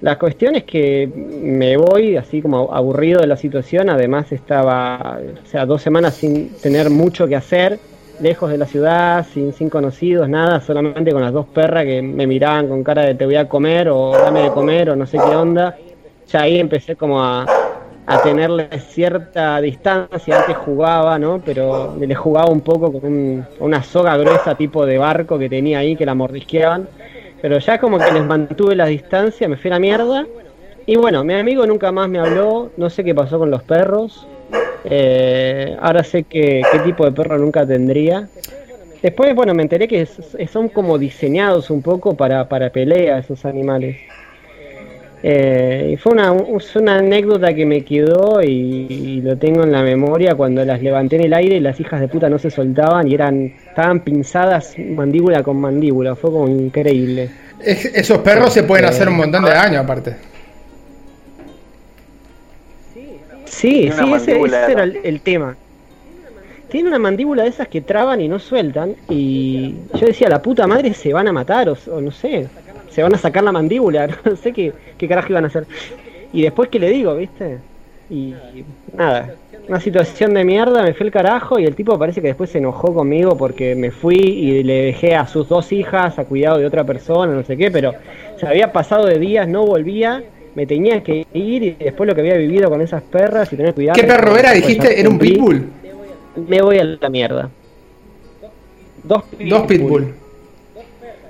La cuestión es que me voy así como aburrido de la situación, además estaba, o sea, dos semanas sin tener mucho que hacer, lejos de la ciudad, sin, sin conocidos, nada, solamente con las dos perras que me miraban con cara de te voy a comer o dame de comer o no sé qué onda. Ya ahí empecé como a, a tenerle cierta distancia, antes jugaba, ¿no? Pero le jugaba un poco con una soga gruesa tipo de barco que tenía ahí que la mordisqueaban. Pero ya como que les mantuve la distancia, me fui a la mierda. Y bueno, mi amigo nunca más me habló, no sé qué pasó con los perros. Eh, ahora sé que, qué tipo de perro nunca tendría. Después, bueno, me enteré que son como diseñados un poco para, para pelea esos animales. Eh, y fue una, una anécdota que me quedó y, lo tengo en la memoria cuando las levanté en el aire y las hijas de puta no se soltaban y eran estaban pinzadas mandíbula con mandíbula. Fue como increíble. esos perros se pueden hacer un montón de daño aparte. Sí, sí, ese, era el, tema. Tiene una mandíbula de esas que traban y no sueltan. Y yo decía, la puta madre se van a matar, o, no sé, se van a sacar la mandíbula, [laughs] no sé qué, qué carajo iban a hacer. Y después, ¿qué le digo, viste? Y nada, una situación de mierda, me fue el carajo y el tipo parece que después se enojó conmigo porque me fui y le dejé a sus dos hijas a cuidado de otra persona, no sé qué, pero se había pasado de días, no volvía me tenía que ir y después lo que había vivido con esas perras y tener cuidado. ¿Qué perro era? Dijiste, era un pitbull. Me voy a la mierda. Dos pitbull. Dos pitbull.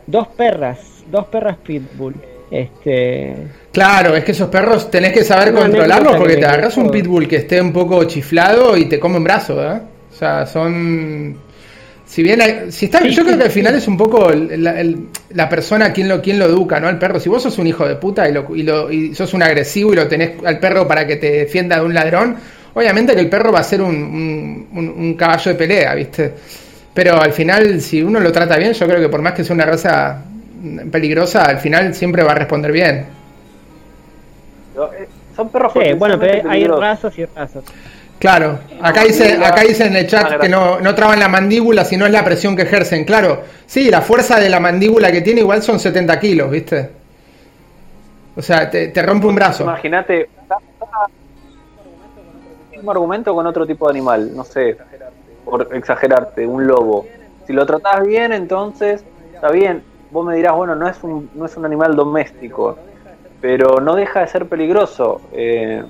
Dos perras, dos perras pitbull. Este. Claro, es que esos perros tenés que saber controlarlos porque te agarras un pitbull que esté un poco chiflado y te come un brazo, ¿eh? O sea, son si bien, si está, yo creo que al final es un poco la persona quien lo, quien lo educa, ¿no? Al perro. Si vos sos un hijo de puta y, lo, y, lo, y sos un agresivo y lo tenés al perro para que te defienda de un ladrón, obviamente que el perro va a ser un, un, caballo de pelea, ¿viste? Pero al final, si uno lo trata bien, yo creo que por más que sea una raza peligrosa, al final siempre va a responder bien. Eh, son perros sí, bueno, pero hay razas y razas. Claro, acá dice, acá dice en el chat que no, no traban la mandíbula, sino es la presión que ejercen. Claro, sí, la fuerza de la mandíbula que tiene igual son 70 kilos, ¿viste? O sea, te, rompe un brazo. Imagínate, un argumento con otro tipo de animal, no sé, por exagerarte, un lobo. Si lo tratás bien, entonces está bien. vos me dirás, bueno, no es un, no es un animal doméstico, pero no deja de ser peligroso. Eh,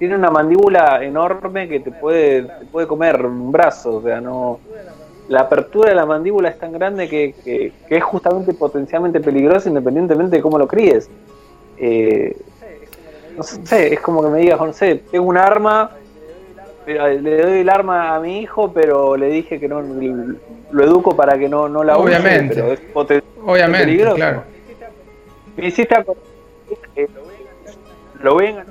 tiene una mandíbula enorme que te puede, te puede comer un brazo, o sea, no la apertura de la mandíbula es tan grande que, que, es justamente potencialmente peligroso independientemente de cómo lo críes. Eh, no sé, es como que me digas, no sé, tengo un arma, le doy el arma a mi hijo, pero le dije que no lo educo para que no, no la Obviamente. use, pero es Obviamente, peligroso. Claro. Me hiciste eh, lo ven A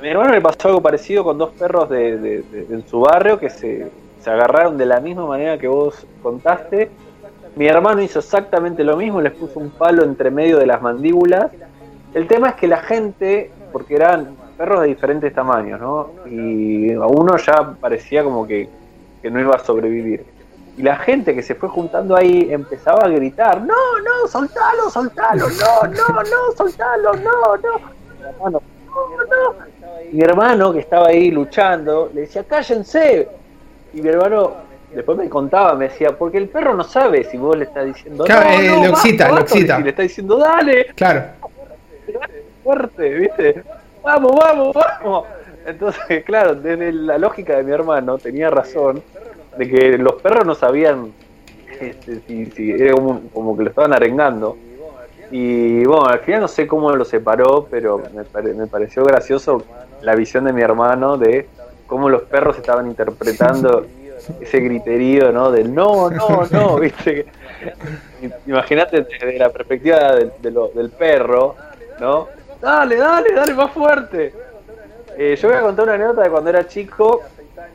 mi hermano le pasó algo parecido con dos perros de, en su barrio que se, agarraron de la misma manera que vos contaste. Mi hermano hizo exactamente lo mismo, les puso un palo entre medio de las mandíbulas. El tema es que la gente, porque eran perros de diferentes tamaños, ¿no? Y a uno ya parecía como que, que no iba a sobrevivir. Y la gente que se fue juntando ahí empezaba a gritar, no, no, soltalo, soltalo, no, no, no, soltalo, no, no. no, no mi hermano, que estaba ahí luchando, le decía, cállense. Y mi hermano después me contaba, me decía, porque el perro no sabe si vos le estás diciendo, claro, no, eh, lo excita, lo excita. Si le está diciendo, dale. Claro. Fuerte, ¿viste? Vamos, vamos, vamos. Entonces, [laughs] claro, desde la lógica de mi hermano, tenía razón de que los perros no sabían este, si, si, era como, como que lo estaban arengando y bueno, al final no sé cómo lo separó, pero me, me pareció gracioso la visión de mi hermano de cómo los perros estaban interpretando [laughs] ese griterío, ¿no? Del no, no, no, [laughs] ¿viste? Imagínate desde la perspectiva del, perro, ¿no? Dale, dale, dale más fuerte. Eh, yo voy a contar una anécdota de cuando era chico,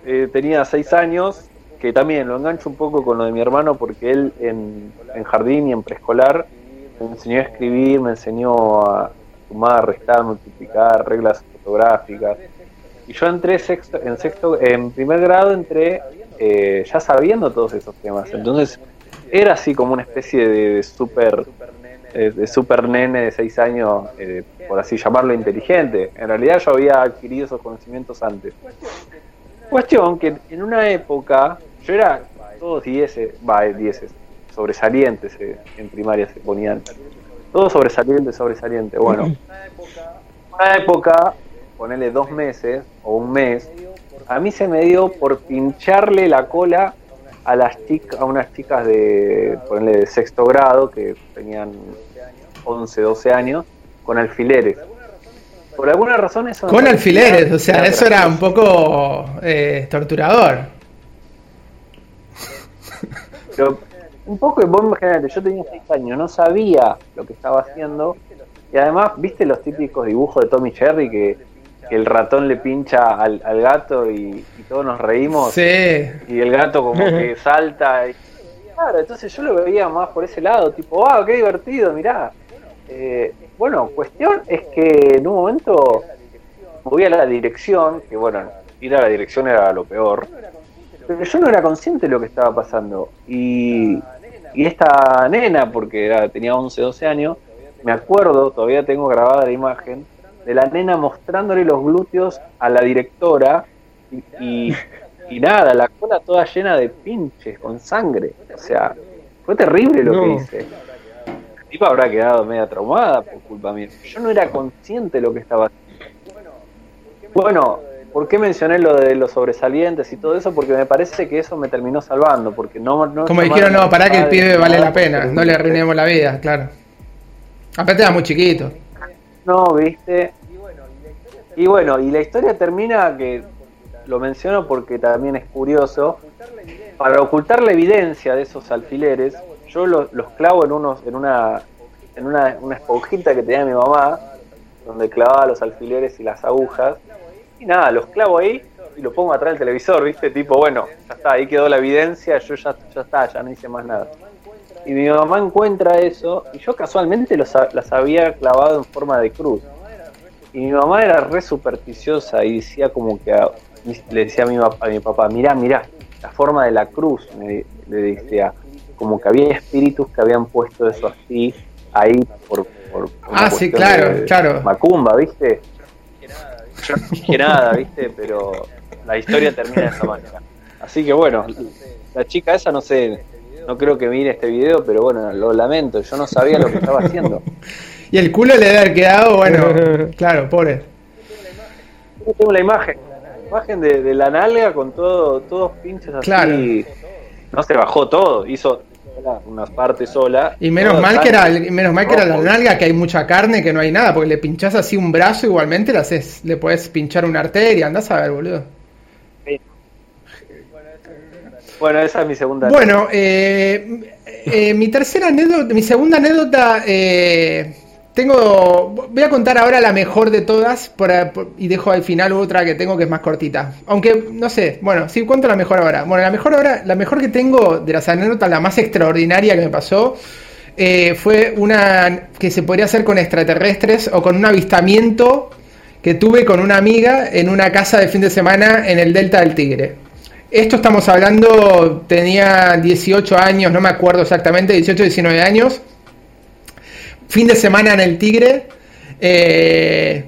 eh, tenía seis años, que también lo engancho un poco con lo de mi hermano porque él en, en jardín y en preescolar me enseñó a escribir, me enseñó a sumar, restar, multiplicar, reglas fotográficas. Y yo entré sexto, en sexto, en primer grado entré eh, ya sabiendo todos esos temas. Entonces era así como una especie de, de super de, super nene de seis años, eh, por así llamarlo, inteligente. En realidad yo había adquirido esos conocimientos antes. Cuestión que en una época, yo era todos 10, va, 10, sobresaliente se, eh, en primaria se ponían. Todo sobresaliente, sobresaliente. Bueno, una época, ponerle dos meses o un mes, a mí se me dio por pincharle la cola a las chicas, a unas chicas de, ponerle de sexto grado, que tenían 11, 12 años, con alfileres. Por alguna razón. Con alfileres, o sea, eso era un poco eh, torturador. Pero un poco de bomba general, yo tenía 6 años, no sabía lo que estaba haciendo. Y además, ¿viste los típicos dibujos de Tommy Cherry que, el ratón le pincha al, gato y, todos nos reímos? Sí. Y el gato como que [laughs] salta. Y, claro, entonces yo lo veía más por ese lado, tipo, ¡ah, qué divertido! Mirá. Eh, bueno, cuestión es que en un momento voy a la dirección, que bueno, ir a la dirección era lo peor, pero yo no era consciente de lo que estaba pasando. Y y esta nena, porque tenía 11, 12 años, me acuerdo, todavía tengo grabada la imagen, de la nena mostrándole los glúteos a la directora y, nada, la cola toda llena de pinches, con sangre. O sea, fue terrible lo que hice. La tipa habrá quedado media traumada por culpa mía. Yo no era consciente de lo que estaba haciendo. Bueno, ¿Por qué mencioné lo de los sobresalientes y todo eso? Porque me parece que eso me terminó salvando. Porque no, no Como dijeron, no, para que el pibe vale la pena, no le arruinemos la vida, claro. Aparte era muy chiquito. No, viste. Y bueno, y la historia termina que lo menciono porque también es curioso. Para ocultar la evidencia de esos alfileres, yo los, clavo en unos, en una, en una, una esponjita que tenía mi mamá, donde clavaba los alfileres y las agujas y nada, los clavo ahí y lo pongo atrás del televisor, ¿viste? Tipo, bueno, ya está, ahí quedó la evidencia, yo ya, ya está, ya no hice más nada. Y mi mamá encuentra eso y yo casualmente los, las había clavado en forma de cruz. Y mi mamá era re supersticiosa y decía como que le decía a mi, a mi papá, mirá, mirá, la forma de la cruz, le decía, como que había espíritus que habían puesto eso así ahí por... por, ah, sí, claro, claro. Macumba, ¿viste? Yo no dije nada, ¿viste? Pero la historia termina de esa manera. Así que bueno, la chica esa no sé, no creo que mire este video, pero bueno, lo lamento, yo no sabía lo que estaba haciendo. y el culo le debe haber quedado, bueno, [laughs] claro, pobre. Tengo la imagen, la imagen de, la nalga con todo, todos pinches así. Claro. No se bajó todo, hizo una parte sola. Y menos mal que era, menos mal que era la nalga, que hay mucha carne, que no hay nada, porque le pinchás así un brazo igualmente, le, haces, le puedes pinchar una arteria, andás a ver, boludo. Bueno, esa es mi segunda. Bueno, eh, eh, mi tercera anécdota, mi segunda anécdota, eh, tengo, voy a contar ahora la mejor de todas y dejo al final otra que tengo que es más cortita. Aunque no sé, bueno, sí cuento la mejor ahora. Bueno, la mejor ahora, la mejor que tengo de las anécdotas, la más extraordinaria que me pasó, fue una que se podría hacer con extraterrestres o con un avistamiento que tuve con una amiga en una casa de fin de semana en el Delta del Tigre. Esto estamos hablando, tenía 18 años, no me acuerdo exactamente, 18, 19 años. Fin de semana en el Tigre. Eh,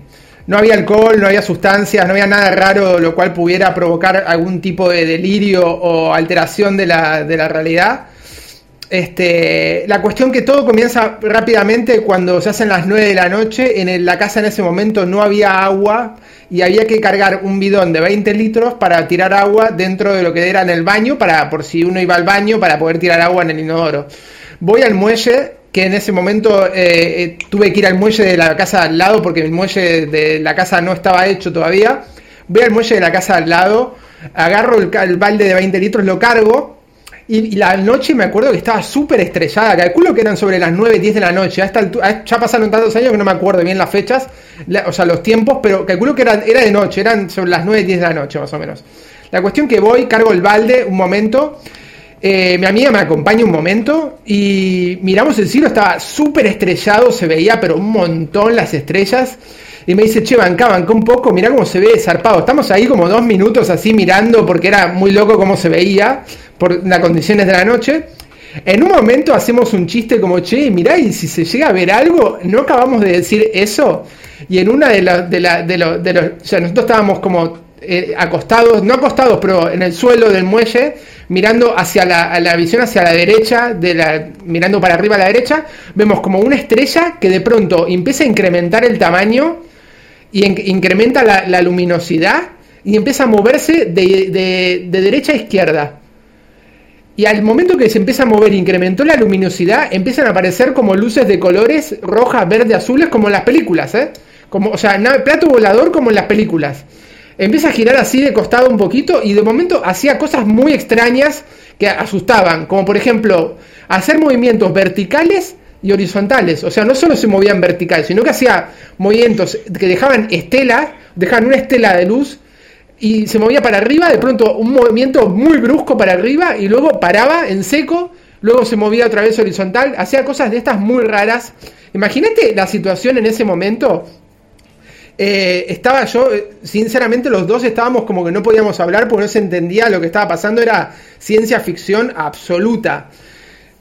no había alcohol, no había sustancias, no había nada raro, lo cual pudiera provocar algún tipo de delirio o alteración de la, de la realidad. Este, la cuestión que todo comienza rápidamente cuando se hacen las 9 de la noche. En la casa en ese momento no había agua y había que cargar un bidón de 20 litros para tirar agua dentro de lo que era en el baño, para por si uno iba al baño, para poder tirar agua en el inodoro. Voy al muelle, que en ese momento eh, eh, tuve que ir al muelle de la casa al lado, porque el muelle de la casa no estaba hecho todavía. Voy al muelle de la casa al lado, agarro el, balde de 20 litros, lo cargo y, la noche me acuerdo que estaba súper estrellada. Calculo que eran sobre las 9, 10 de la noche. ya pasaron tantos años que no me acuerdo bien las fechas, o sea, los tiempos, pero calculo que era, era de noche, eran sobre las 9, 10 de la noche más o menos. La cuestión que voy, cargo el balde un momento. Eh, mi amiga me acompaña un momento y miramos el cielo, estaba súper estrellado, se veía pero un montón las estrellas. Y me dice, che, banca, banca un poco, mira cómo se ve zarpado. Estamos ahí como dos minutos así mirando porque era muy loco cómo se veía por las condiciones de la noche. En un momento hacemos un chiste como, che, mirá, y si se llega a ver algo, no acabamos de decir eso. Y en una de, las de, la, de, los, o sea, nosotros estábamos como eh, acostados, no acostados, pero en el suelo del muelle, mirando hacia la, visión hacia la derecha, de la, mirando para arriba a la derecha, vemos como una estrella que de pronto empieza a incrementar el tamaño y incrementa la, luminosidad y empieza a moverse de, de, de derecha a izquierda. Y al momento que se empieza a mover, incrementó la luminosidad, empiezan a aparecer como luces de colores rojas, verdes, azules, como en las películas, ¿eh? Como, o sea, plato volador como en las películas. Empieza a girar así de costado un poquito y de momento hacía cosas muy extrañas que asustaban, como por ejemplo hacer movimientos verticales y horizontales. O sea, no solo se movían verticales, sino que hacía movimientos que dejaban estelas, dejaban una estela de luz y se movía para arriba, de pronto un movimiento muy brusco para arriba y luego paraba en seco, luego se movía otra vez horizontal, hacía cosas de estas muy raras. Imagínate la situación en ese momento. Eh, estaba yo, sinceramente los dos estábamos como que no podíamos hablar porque no se entendía lo que estaba pasando, era ciencia ficción absoluta.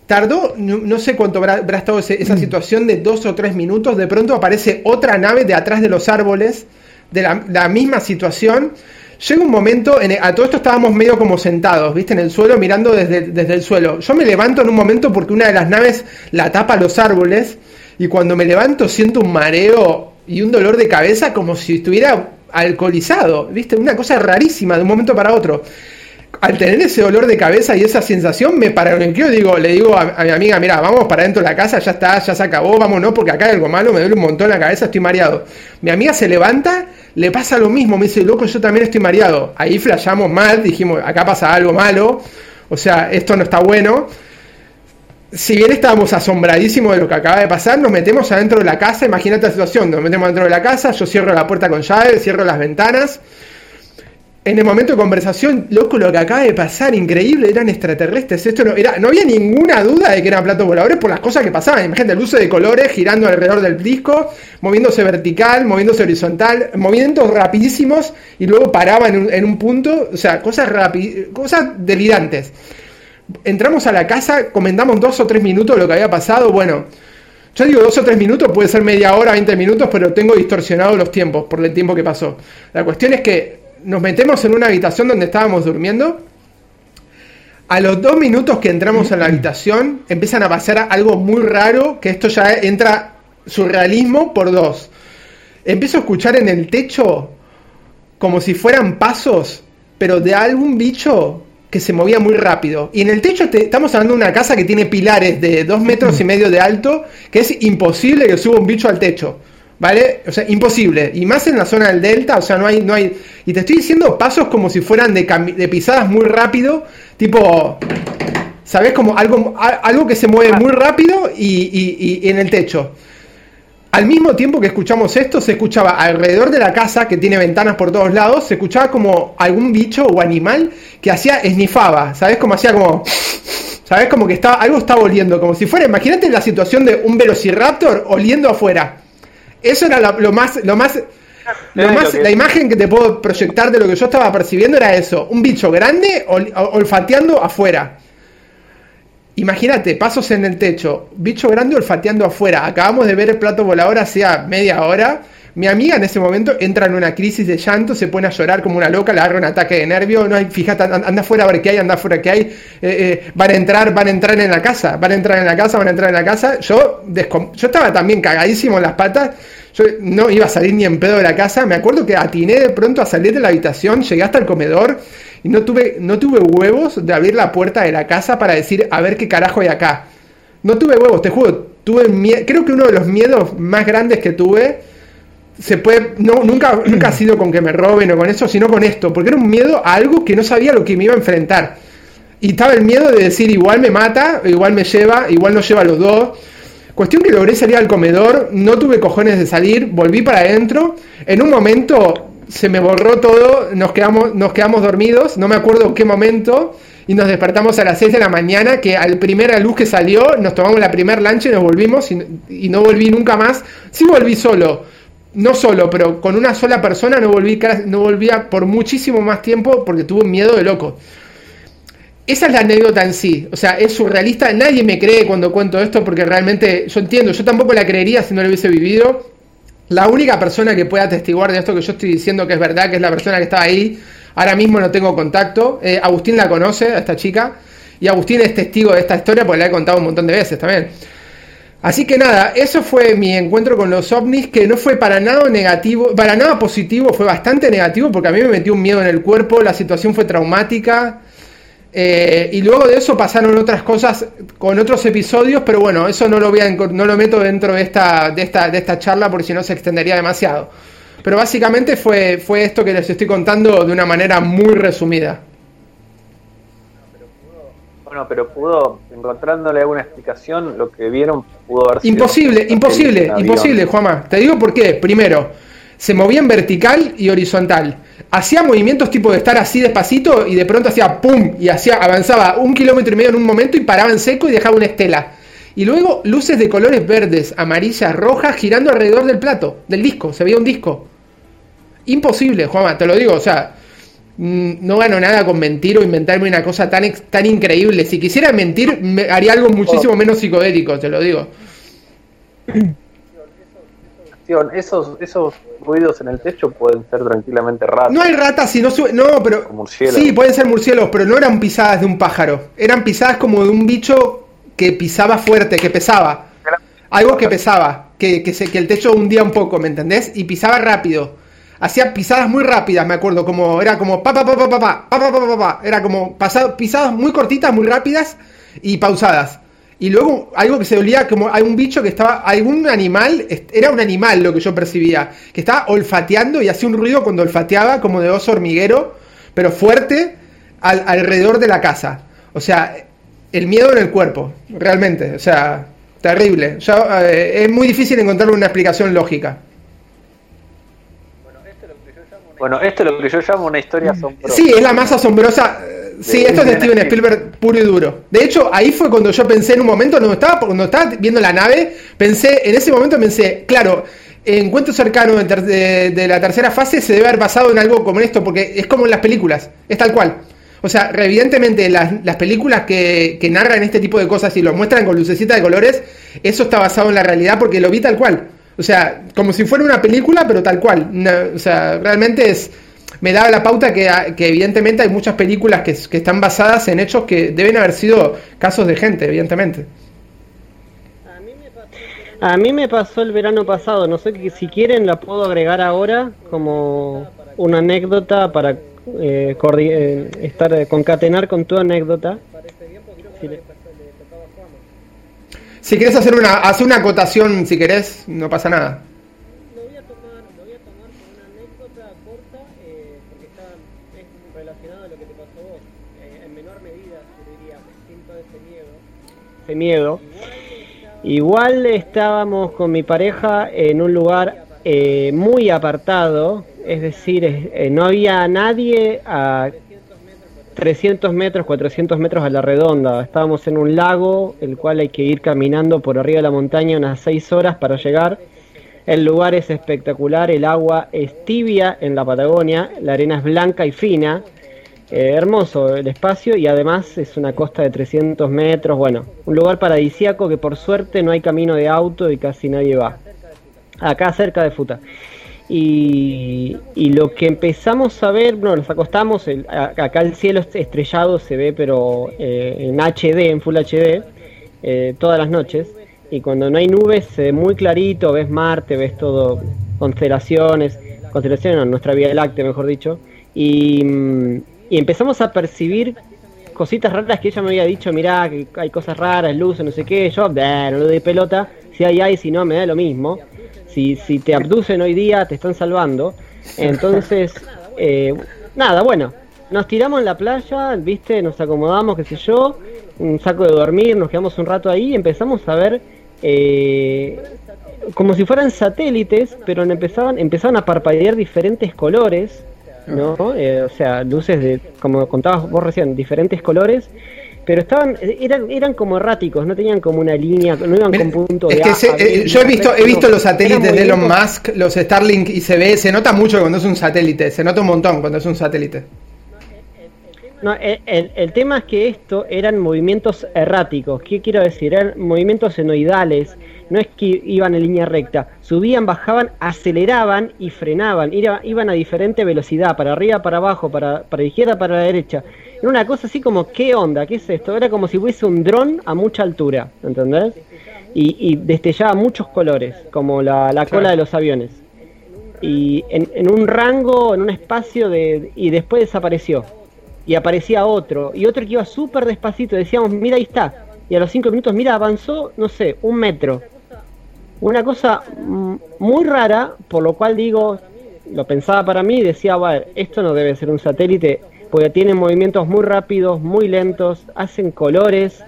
Tardó, no, sé cuánto habrá, estado esa mm. situación de dos o tres minutos, de pronto aparece otra nave de atrás de los árboles, de la misma situación, Llega un momento, en a todo esto estábamos medio como sentados, ¿viste? En el suelo, mirando desde, desde el suelo. Yo me levanto en un momento porque una de las naves la tapa los árboles y cuando me levanto siento un mareo y un dolor de cabeza como si estuviera alcoholizado, ¿viste? Una cosa rarísima de un momento para otro. Al tener ese dolor de cabeza y esa sensación, me paranoiqueo, digo, le digo a, mi amiga, mira, vamos para dentro de la casa, ya está, ya se acabó, vámonos, porque acá hay algo malo, me duele un montón la cabeza, estoy mareado. Mi amiga se levanta le pasa lo mismo, me dice, loco, yo también estoy mareado. Ahí flashamos mal, dijimos, acá pasa algo malo, o sea, esto no está bueno. Si bien estábamos asombradísimos de lo que acaba de pasar, nos metemos adentro de la casa, imagínate la situación, nos metemos adentro de la casa, yo cierro la puerta con llave, cierro las ventanas, en el momento de conversación, loco, lo que acaba de pasar, increíble, eran extraterrestres. Esto no, era, no había ninguna duda de que eran platos voladores por las cosas que pasaban. Imagínate, luces de colores girando alrededor del disco, moviéndose vertical, moviéndose horizontal, movimientos rapidísimos y luego paraban en un, punto. O sea, cosas, cosas delirantes. Entramos a la casa, comentamos dos o tres minutos lo que había pasado. Bueno, yo digo dos o tres minutos, puede ser media hora, 20 minutos, pero tengo distorsionados los tiempos por el tiempo que pasó. La cuestión es que nos metemos en una habitación donde estábamos durmiendo A los dos minutos que entramos en la habitación, empiezan a pasar algo muy raro, que esto ya entra surrealismo por dos. Empiezo a escuchar en el techo como si fueran pasos, pero de algún bicho que se movía muy rápido. Y en el techo estamos hablando de una casa que tiene pilares de dos metros y medio de alto, que es imposible que suba un bicho al techo. ¿Vale? O sea, imposible. Y más en la zona del delta, o sea, no hay, no hay. Y te estoy diciendo pasos como si fueran de, de pisadas muy rápido, tipo. ¿Sabes? Como algo, algo que se mueve muy rápido y, y, en el techo. Al mismo tiempo que escuchamos esto, se escuchaba alrededor de la casa, que tiene ventanas por todos lados, se escuchaba como algún bicho o animal que hacía, esnifaba, ¿sabes? Como hacía como... ¿Sabes? Como que estaba, algo estaba oliendo, como si fuera, imagínate la situación de un velociraptor oliendo afuera. Eso era lo, más, lo más, lo más la imagen que te puedo proyectar de lo que yo estaba percibiendo era eso, un bicho grande olfateando afuera. Imagínate, pasos en el techo, bicho grande olfateando afuera. Acabamos de ver el plato volador hacía media hora. Mi amiga en ese momento entra en una crisis de llanto, se pone a llorar como una loca, le agarra un ataque de nervio. No hay, fíjate, anda afuera a ver qué hay, anda afuera qué hay. Eh, eh, van a entrar, van a entrar en la casa, van a entrar en la casa, van a entrar en la casa. Yo, yo estaba también cagadísimo en las patas. Yo no iba a salir ni en pedo de la casa. Me acuerdo que atiné de pronto a salir de la habitación, llegué hasta el comedor y no tuve, no tuve huevos de abrir la puerta de la casa para decir, a ver qué carajo hay acá. No tuve huevos, te juro. Tuve creo que uno de los miedos más grandes que tuve se puede, no, nunca, nunca ha sido con que me roben o con eso, sino con esto, porque era un miedo a algo que no sabía lo que me iba a enfrentar. Y estaba el miedo de decir, igual me mata, igual me lleva, igual nos lleva a los dos Cuestión que logré salir al comedor, no tuve cojones de salir, volví para adentro. En un momento se me borró todo, nos quedamos, nos quedamos dormidos, no me acuerdo qué momento, y nos despertamos a las 6 de la mañana, que al primera luz que salió, nos tomamos la primer lancha y nos volvimos, y, no volví nunca más. Sí volví solo, no solo, pero con una sola persona no volví, no volvía por muchísimo más tiempo porque tuve miedo de loco. Esa es la anécdota en sí, o sea, es surrealista, nadie me cree cuando cuento esto porque realmente yo entiendo, yo tampoco la creería si no lo hubiese vivido. La única persona que pueda atestiguar de esto que yo estoy diciendo que es verdad, que es la persona que estaba ahí, ahora mismo no tengo contacto. Eh, Agustín la conoce, a esta chica, y Agustín es testigo de esta historia porque la he contado un montón de veces también. Así que nada, eso fue mi encuentro con los ovnis, que no fue para nada negativo, para nada positivo, fue bastante negativo porque a mí me metió un miedo en el cuerpo, la situación fue traumática. Eh, y luego de eso pasaron otras cosas con otros episodios, pero bueno, eso no lo, voy a, no lo meto dentro de esta, de, esta, de esta charla porque si no se extendería demasiado. Pero básicamente fue, fue esto que les estoy contando de una manera muy resumida. Bueno, pero pudo, encontrándole alguna explicación, lo que vieron pudo haber sido Imposible, imposible, imposible, Juanma. Te digo por qué. Primero, se movía en vertical y horizontal hacía movimientos tipo de estar así despacito y de pronto hacía pum y hacía avanzaba un kilómetro y medio en un momento y paraba en seco y dejaba una estela. Y luego luces de colores verdes, amarillas, rojas girando alrededor del plato, del disco, se veía un disco. Imposible, Juanma, te lo digo, o sea, mm, no gano nada con mentir o inventarme una cosa tan, tan increíble. Si quisiera mentir, me haría algo muchísimo oh. menos psicodélico, te lo digo. [clears throat] Esos, esos ruidos en el techo pueden ser tranquilamente ratas. No hay ratas, si no No, pero. Sí, pueden ser murciélagos, pero no eran pisadas de un pájaro. Eran pisadas como de un bicho que pisaba fuerte, que pesaba. Algo que pesaba, que, que, se, que el techo hundía un poco, ¿me entendés? Y pisaba rápido. Hacía pisadas muy rápidas, me acuerdo, como era como pa pa pa pa pa pa pa pa pa pa, era como pisadas muy cortitas, muy rápidas y pausadas. Y luego algo que se olía como hay un bicho que estaba, algún animal, era un animal lo que yo percibía, que estaba olfateando y hacía un ruido cuando olfateaba como de oso hormiguero, pero fuerte alrededor de la casa. O sea, el miedo en el cuerpo, realmente, o sea, terrible. Eh, es muy difícil encontrar una explicación lógica. Bueno, esto es lo que yo llamo una historia asombrosa. Sí, es la más asombrosa Sí, esto es de Steven Spielberg puro y duro. De hecho, ahí fue cuando yo pensé en un momento, cuando estaba, cuando estaba viendo la nave, pensé, en ese momento pensé, claro, encuentro cercano de, la tercera fase se debe haber basado en algo como esto, porque es como en las películas, es tal cual. O sea, evidentemente las, películas que, narran este tipo de cosas y lo muestran con lucecita de colores, eso está basado en la realidad porque lo vi tal cual. O sea, como si fuera una película, pero tal cual. o sea, realmente es me da la pauta que, que evidentemente hay muchas películas que, que, están basadas en hechos que deben haber sido casos de gente, evidentemente. A mí me pasó el verano pasado, no sé si quieren la puedo agregar ahora como una anécdota para eh, eh estar eh, concatenar con tu anécdota. Si quieres hacer una, hacer una acotación, si querés, no pasa nada. Ese miedo. Igual estábamos con mi pareja en un lugar eh, muy apartado, es decir, eh, no había nadie a 300 metros, 400 metros a la redonda. Estábamos en un lago, el cual hay que ir caminando por arriba de la montaña unas 6 horas para llegar. El lugar es espectacular, el agua es tibia en la Patagonia, la arena es blanca y fina. Eh, hermoso el espacio y además es una costa de 300 metros. Bueno, un lugar paradisíaco que por suerte no hay camino de auto y casi nadie va. Acá cerca de Futa. Y, lo que empezamos a ver, bueno, nos acostamos, acá el cielo estrellado se ve, pero eh, en HD, en Full HD, eh, todas las noches. Y cuando no hay nubes, se ve muy clarito, ves Marte, ves todo, constelaciones, constelaciones, nuestra Vía Láctea, mejor dicho. Y, y empezamos a percibir cositas raras que ella me había dicho, mirá, que hay cosas raras, luces, no sé qué. Yo, no lo doy pelota, si hay, hay, si no, me da lo mismo si, te abducen hoy día, te están salvando. Entonces, [laughs] eh, nada, bueno, nos tiramos en la playa, viste, nos acomodamos, qué sé yo, un saco de dormir, nos quedamos un rato ahí y empezamos a ver eh, como si fueran satélites, pero empezaban, empezaban a parpadear diferentes colores, ¿no? Eh, o sea, luces de, como contabas vos recién, diferentes colores pero estaban eran eran como erráticos no tenían como una línea no iban con punto de que eh, yo he visto he visto los satélites de Elon Musk los Starlink y se ve se nota mucho cuando es un satélite se nota un montón cuando es un satélite no, el, el, tema es que esto eran movimientos erráticos. ¿Qué quiero decir? Eran movimientos senoidales. No es que iban en línea recta. Subían, bajaban, aceleraban y frenaban. iban a diferente velocidad, para arriba, para abajo, para, para la izquierda, para la derecha. Era una cosa así como, ¿qué onda? ¿Qué es esto? Era como si fuese un dron a mucha altura, ¿entendés? Y, destellaba muchos colores, como la, cola de los aviones. Y en, un rango, en un espacio de... y después desapareció. Y aparecía otro, y otro que iba súper despacito, decíamos, mira, ahí está. Y a los cinco minutos, mira, avanzó, no sé, un metro. Una cosa muy rara, por lo cual digo, lo pensaba para mí y decía, ver, esto no debe ser un satélite porque tienen movimientos muy rápidos, muy lentos, hacen colores,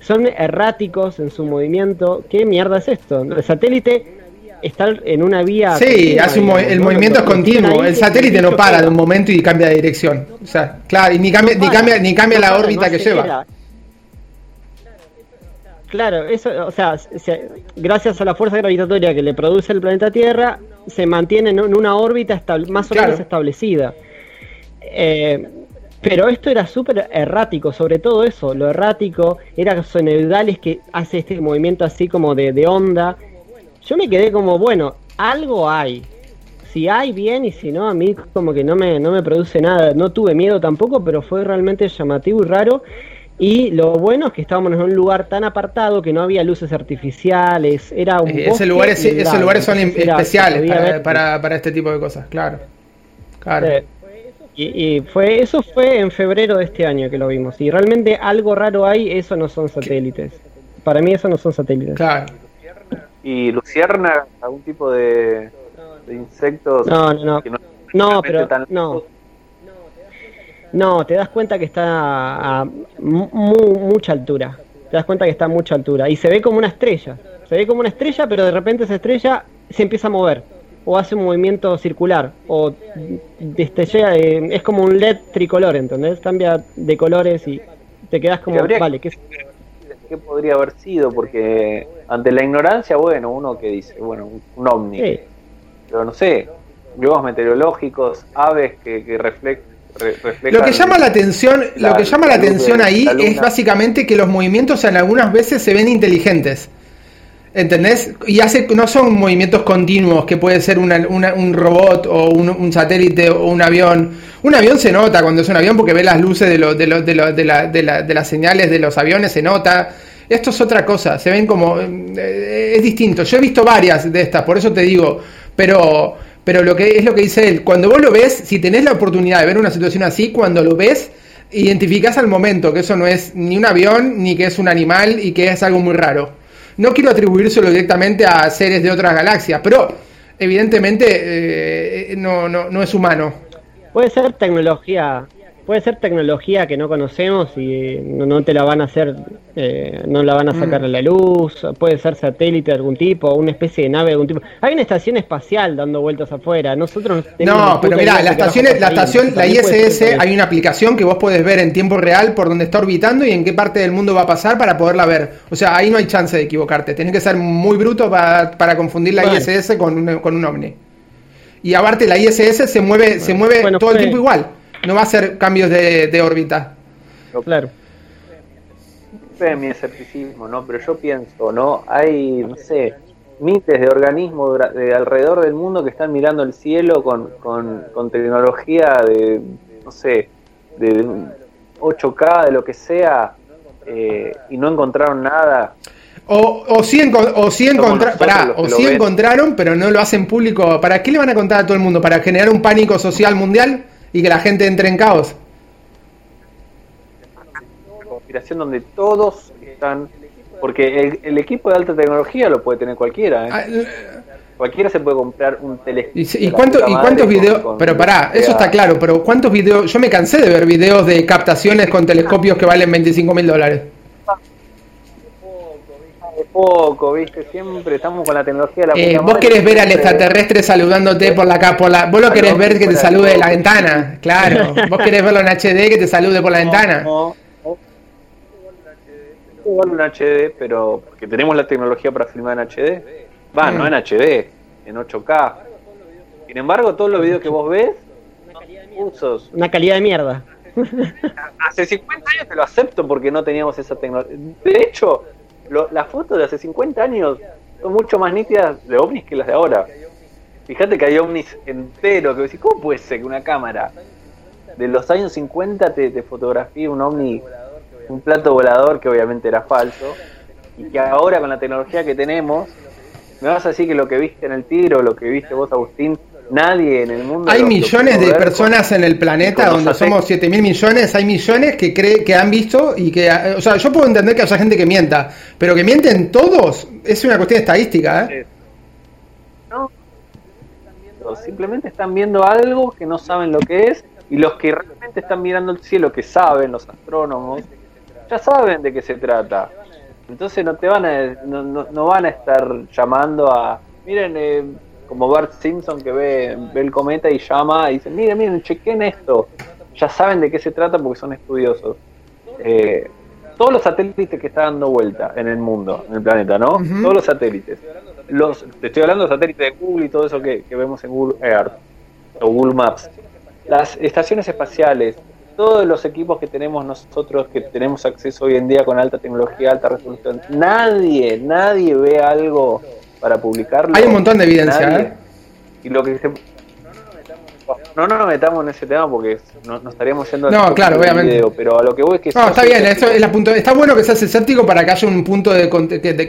son erráticos en su movimiento. ¿Qué mierda es esto? El satélite está en una vía. Sí, hace el movimiento es continuo. El satélite no para de un momento y cambia de dirección. O sea, claro, y ni cambia, ni cambia, ni cambia la órbita que lleva. Claro, eso, o sea, gracias a la fuerza gravitatoria que le produce el planeta Tierra, se mantiene en una órbita más o menos establecida. Eh, pero esto era súper errático, sobre todo eso, lo errático, era sonoidales que hace este movimiento así como de, de onda. Yo me quedé como, bueno, algo hay. Si hay bien y si no, a mí como que no me, no me produce nada. No tuve miedo tampoco, pero fue realmente llamativo y raro. Y lo bueno es que estábamos en un lugar tan apartado que no había luces artificiales, era un eh, ese lugar esos lugares son especiales para, para, este tipo de cosas, claro. claro. Y, fue eso fue en febrero de este año que lo vimos. Y realmente algo raro hay, eso no son satélites. Para mí eso no son satélites. Claro. ¿Y lucierna, algún tipo de, de insectos? No, no, no. No, pero no. No, te das cuenta que está a mucha altura. Te das cuenta que está a mucha altura. Y se ve como una estrella. Se ve como una estrella, pero de repente esa estrella se empieza a mover o hace un movimiento circular o destellea, eh, es como un LED tricolor, ¿entendés? Cambia de colores y te quedas como, vale, ¿qué, ¿qué podría haber sido? Porque ante la ignorancia, bueno, uno que dice, bueno, un, ovni, pero no sé, globos meteorológicos, aves que, que reflejan lo que llama la atención, lo que llama la, atención ahí es básicamente que los movimientos en algunas veces se ven inteligentes. ¿Entendés? Y hace, no son movimientos continuos que puede ser un robot o un, satélite o un avión. Un avión se nota cuando es un avión porque ve las luces de, lo, de, lo, de, de, la, de, las señales de los aviones, se nota. Esto es otra cosa, se ven como... Eh, es distinto. Yo he visto varias de estas, por eso te digo, pero, pero lo que es lo que dice él, cuando vos lo ves, si tenés la oportunidad de ver una situación así, cuando lo ves, identificás al momento que eso no es ni un avión, ni que es un animal y que es algo muy raro. No quiero atribuírselo directamente a seres de otras galaxias, pero evidentemente eh, no, no, no es humano. Puede ser tecnología puede ser tecnología que no conocemos y no, te la van a hacer, eh, no la van a sacar mm. a la luz, puede ser satélite de algún tipo, una especie de nave de algún tipo. Hay una estación espacial dando vueltas afuera, nosotros no pero mira, la estación, la estación, la ISS, hay una aplicación que vos podés ver en tiempo real por donde está orbitando y en qué parte del mundo va a pasar para poderla ver. O sea, ahí no hay chance de equivocarte, tenés que ser muy bruto para, confundir la ISS con un, con un ovni. Y aparte la ISS se mueve, se mueve todo el tiempo igual no va a ser cambios de, órbita. Claro. Es mi escepticismo, ¿no? Pero yo pienso, ¿no? Hay, no sé, miles de organismos de alrededor del mundo que están mirando el cielo con, con, tecnología de, no sé, de 8K, de lo que sea, eh, y no encontraron nada. O, o sí, o sí, o sí encontraron, pero no lo hacen público. ¿Para qué le van a contar a todo el mundo? ¿Para generar un pánico social mundial? Y que la gente entre en caos. Una conspiración donde todos están. Porque el, equipo de alta tecnología lo puede tener cualquiera. ¿eh? Ah, cualquiera se puede comprar un telescopio. ¿Y, cuánto, ¿y cuántos videos? pero pará, eso está claro, pero ¿cuántos videos? Yo me cansé de ver videos de captaciones con telescopios que valen 25 mil dólares poco, ¿viste? Siempre estamos con la tecnología. La eh, vos querés ver al extraterrestre saludándote por la por la Vos lo querés ver que te salude de la ventana, claro. [laughs] vos querés verlo en HD que te salude por la ventana. No, Igual un HD, pero porque tenemos la tecnología para filmar en HD. Va, no en HD, en 8K. Sin embargo, todos los videos que vos ves usos. Una calidad de mierda. Hace 50 años te lo acepto porque no teníamos esa tecnología. De hecho, las fotos de hace 50 años son mucho más nítidas de ovnis que las de ahora. Fíjate que hay ovnis enteros que decís, ¿cómo puede ser que una cámara de los años 50 te, te fotografía un ovni, un plato volador que obviamente era falso, y que ahora con la tecnología que tenemos, me vas a decir que lo que viste en el tiro, lo que viste vos Agustín, nadie en el mundo. Hay millones de personas en el planeta donde somos 7 mil millones. Hay millones que cree, que han visto y que. O sea, yo puedo entender que haya gente que mienta, pero que mienten todos es una cuestión estadística. ¿eh? No, simplemente están viendo algo que no saben lo que es y los que realmente están mirando el cielo, que saben, los astrónomos, ya saben de qué se trata. Entonces no te van a, no, no, van a estar llamando a, miren, eh, como Bart Simpson que ve, el cometa y llama y dice, miren, miren, chequen esto. Ya saben de qué se trata porque son estudiosos. Eh, todos los satélites que están dando vuelta en el mundo, en el planeta, ¿no? Todos los satélites. Los, te estoy hablando de satélites de Google y todo eso que, vemos en Google Earth o Google Maps. Las estaciones espaciales, todos los equipos que tenemos nosotros, que tenemos acceso hoy en día con alta tecnología, alta resolución, nadie, nadie ve algo para publicarlo. Hay un montón de evidencia, ¿eh? Y lo que no, no nos metamos en ese tema porque no, estaríamos yendo No, claro, obviamente. pero a lo que voy es que. No, está bien, eso es la punto, está bueno que seas escéptico para que haya un punto de,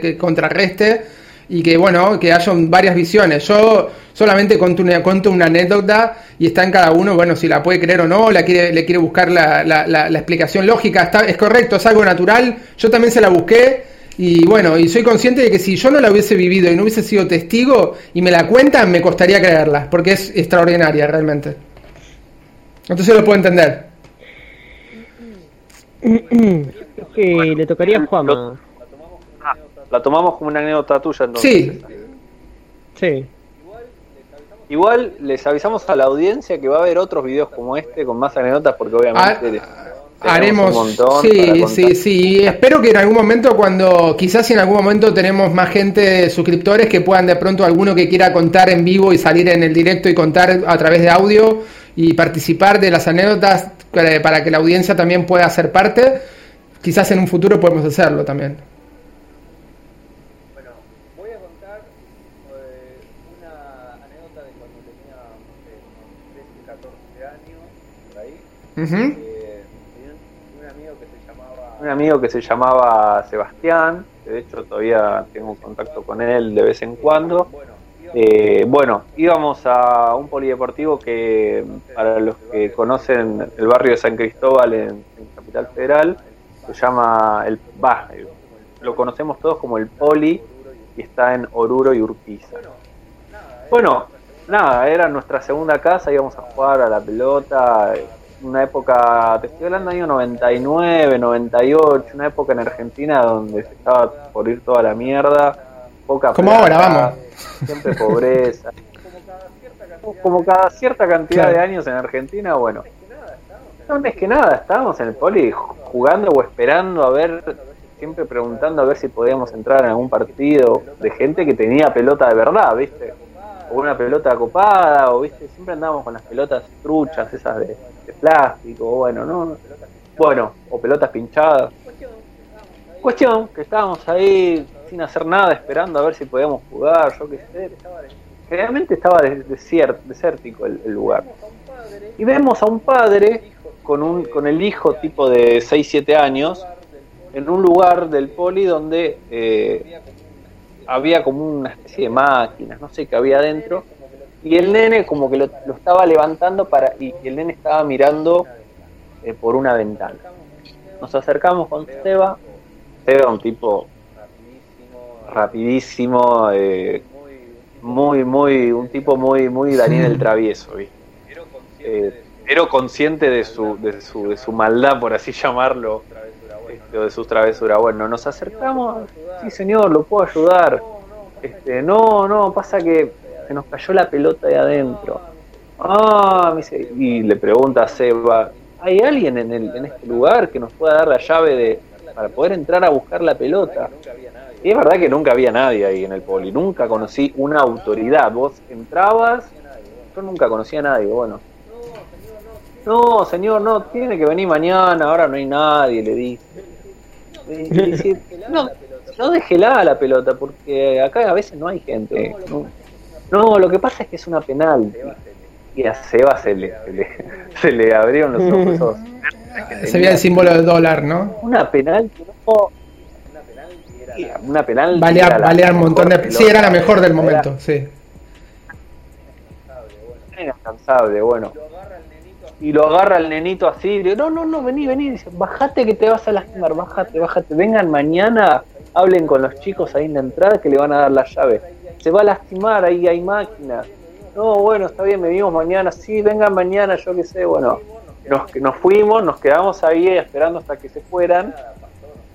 que contrarreste y que, bueno, que haya varias visiones. Yo solamente cuento una, cuento una anécdota y está en cada uno, bueno, si la puede creer o no, la quiere, le quiere buscar la, la, la, la explicación lógica. Está, es correcto, es algo natural. Yo también se la busqué y bueno, y soy consciente de que si yo no la hubiese vivido y no hubiese sido testigo y me la cuentan, me costaría creerla, porque es extraordinaria realmente. Entonces lo puedo entender. que le tocaría a Juan. La tomamos como una anécdota tuya entonces. Sí. Sí. Igual les avisamos a la audiencia que va a haber otros videos como este con más anécdotas porque obviamente... Ah, Haremos, sí, sí, sí. Y espero que en algún momento, cuando quizás en algún momento tenemos más gente, suscriptores, que puedan de pronto alguno que quiera contar en vivo y salir en el directo y contar a través de audio y participar de las anécdotas eh, para que la audiencia también pueda ser parte. Quizás en un futuro podemos hacerlo también. Uh -huh un amigo que se llamaba Sebastián, de hecho todavía tengo contacto con él de vez en cuando. Eh, bueno, íbamos a un polideportivo que, para los que conocen el barrio de San Cristóbal en, Capital Federal, se llama el bah, lo conocemos todos como el Poli y está en Oruro y Urquiza. Bueno, nada, era nuestra segunda casa, íbamos a jugar a la pelota, una época, te estoy hablando año 99, 98, una época en Argentina donde se estaba por ir toda la mierda, poca Como ahora, vamos. Siempre pobreza. [laughs] Como cada cierta cantidad de años en Argentina, bueno. No es que nada, estábamos en el poli jugando o esperando a ver, siempre preguntando a ver si podíamos entrar en algún partido de gente que tenía pelota de verdad, ¿viste? O una pelota copada, o ¿viste? Siempre andábamos con las pelotas truchas, esas de, plástico, bueno, ¿no? Bueno, o pelotas pinchadas. Cuestión, que estábamos ahí sin hacer nada, esperando a ver si podíamos jugar, yo qué sé. Generalmente estaba desértico el, lugar. Y vemos a un padre con, un, con el hijo tipo de 6-7 años en un lugar del poli donde eh, había como una especie de máquinas, no sé qué había adentro, y el nene como que lo, estaba levantando para y, el nene estaba mirando eh, por una ventana. Nos acercamos con Seba, Seba un tipo rapidísimo, eh, muy, muy, un tipo muy, muy Daniel el Travieso, ¿viste? Eh, pero consciente de su, de su, de su maldad, por así llamarlo, este, de sus travesuras. Bueno, nos acercamos, sí señor, lo puedo ayudar. Este, no, no, pasa que se nos cayó la pelota de adentro. Ah, y le pregunta a Seba, ¿hay alguien en, el, en este lugar que nos pueda dar la llave de, para poder entrar a buscar la pelota? Y es verdad que nunca había nadie ahí en el poli, nunca conocí una autoridad. Vos entrabas, yo nunca conocía a nadie, bueno. No, señor, no, tiene que venir mañana, ahora no hay nadie, le dice. [laughs] no, no déjela la pelota, porque acá a veces no hay gente. No, lo que pasa es que es una penal. Y a Seba se le, se le, [laughs] abrieron los ojos. se [laughs] veía el símbolo del dólar, ¿no? Una penal que no. Una penal. Valía, un montón de. Sí, era la mejor del momento, sí. Era incansable, bueno. Y lo agarra el nenito así, y dice, no, no, no, vení, vení, dice, bajate que te vas a lastimar, bájate, bájate, vengan mañana, hablen con los chicos ahí en la entrada que le van a dar la llave se va a lastimar, ahí hay máquina. No, bueno, está bien, me vimos mañana, sí, vengan mañana, yo qué sé, bueno. Nos, nos fuimos, nos quedamos ahí esperando hasta que se fueran.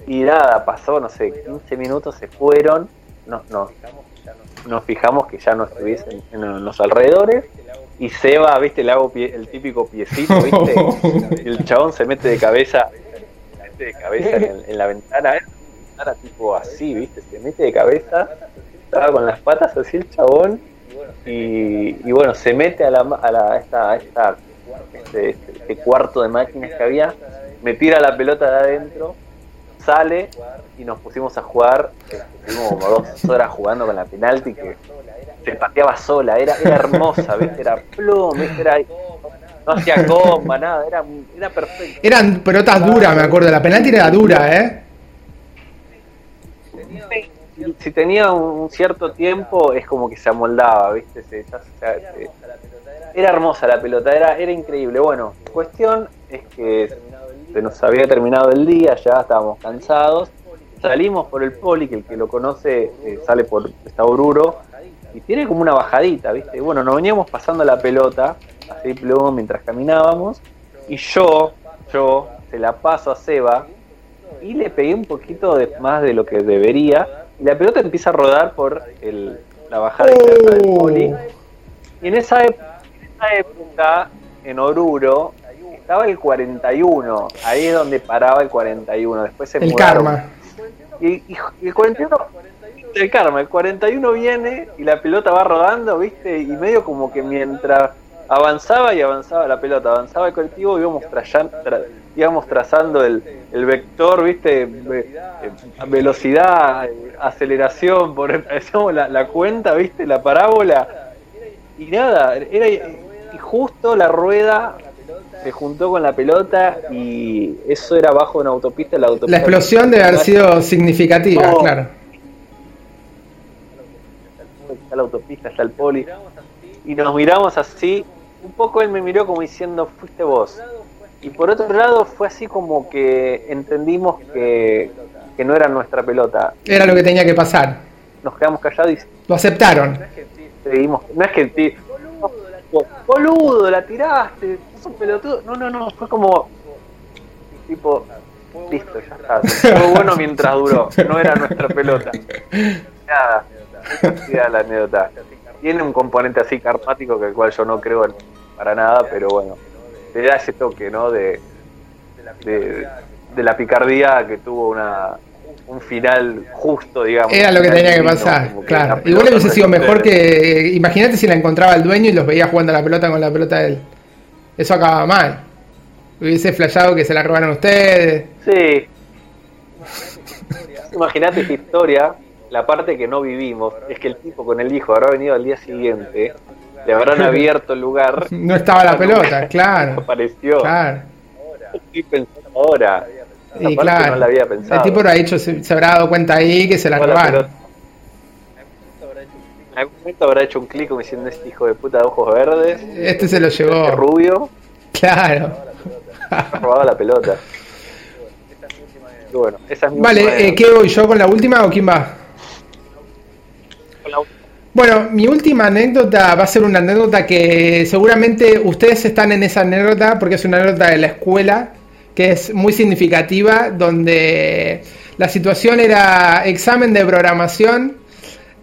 Y nada, pasó, no sé, 15 minutos se fueron. Nos, nos, nos fijamos que ya no estuviesen en los alrededores. Y Seba, viste, le hago el típico piecito, viste. [laughs] el chabón se mete de cabeza, se mete de cabeza en, la ventana, ¿eh? ventana tipo así, viste, se mete de cabeza estaba con las patas así el chabón y, bueno, se mete a la, a la esta, esta este, este, este, cuarto de máquinas que había, me tira la pelota de adentro, sale y nos pusimos a jugar, estuvimos como dos horas jugando con la penalti que se pateaba sola, era, era hermosa, era plum, era no hacía goma, nada, era, era perfecto. Eran pelotas duras, me acuerdo, la penalti era dura, ¿eh? Si tenía un cierto tiempo, es como que se amoldaba, ¿viste? era hermosa la pelota, era, era increíble. Bueno, cuestión es que se nos había terminado el día, ya estábamos cansados. Salimos por el poli, que el que lo conoce eh, sale por esta Oruro, y tiene como una bajadita, ¿viste? bueno, nos veníamos pasando la pelota, así plum, mientras caminábamos, y yo, yo, se la paso a Seba, y le pegué un poquito de, más de lo que debería, y la pelota empieza a rodar por el, la bajada interna del poli. Y en esa, época, en Oruro, estaba el 41. Ahí es donde paraba el 41. Después se El karma. Y, el 41 el karma, el 41 viene y la pelota va rodando, ¿viste? Y medio como que mientras avanzaba y avanzaba la pelota, avanzaba el colectivo, íbamos, íbamos trazando el, el, vector, ¿viste? Eh, velocidad, aceleración, por la, la cuenta, ¿viste? La parábola. Y nada, era y justo la rueda se juntó con la pelota y eso era bajo una autopista. La, autopista la explosión debe haber sido significativa, claro. Está la autopista, está el poli. Y nos miramos así. Un poco él me miró como diciendo, fuiste vos. Y por otro lado fue así como que entendimos que, que no era nuestra pelota. Era lo que tenía que pasar. Nos quedamos callados y... Lo aceptaron. Seguimos. No es que boludo, la tiraste, sos pelotudo. No, no, no, fue como tipo, listo, ya está. Fue bueno mientras duró, no era nuestra pelota. Nada, esa la anécdota. Tiene un componente así karmático que el cual yo no creo para nada, pero bueno, te da ese toque, ¿no? De, de, de la picardía que tuvo una, un final justo, digamos. Era lo que tenía que pasar, claro. Igual hubiese sido mejor que. Imagínate si la encontraba el dueño y los veía jugando la pelota con la pelota de él. Eso acababa mal. Hubiese flashado que se la robaron ustedes. Sí. Imagínate esta historia. La parte que no vivimos es que el tipo con el hijo habrá venido al día siguiente. Le habrán abierto el lugar. [laughs] No estaba la pelota, claro. Apareció. Claro. Estoy pensando ahora y claro, no la había pensado. el tipo lo ha dicho, se, habrá dado cuenta ahí que se la robaron. En algún momento habrá hecho un clic como diciendo este hijo de puta de ojos verdes. Este se lo llevó. Este rubio. Claro. Ha robado la pelota. bueno, esa es vale, eh, ¿qué voy yo con la última o quién va? Bueno, mi última anécdota va a ser una anécdota que seguramente ustedes están en esa anécdota porque es una anécdota de la escuela que es muy significativa, donde la situación era examen de programación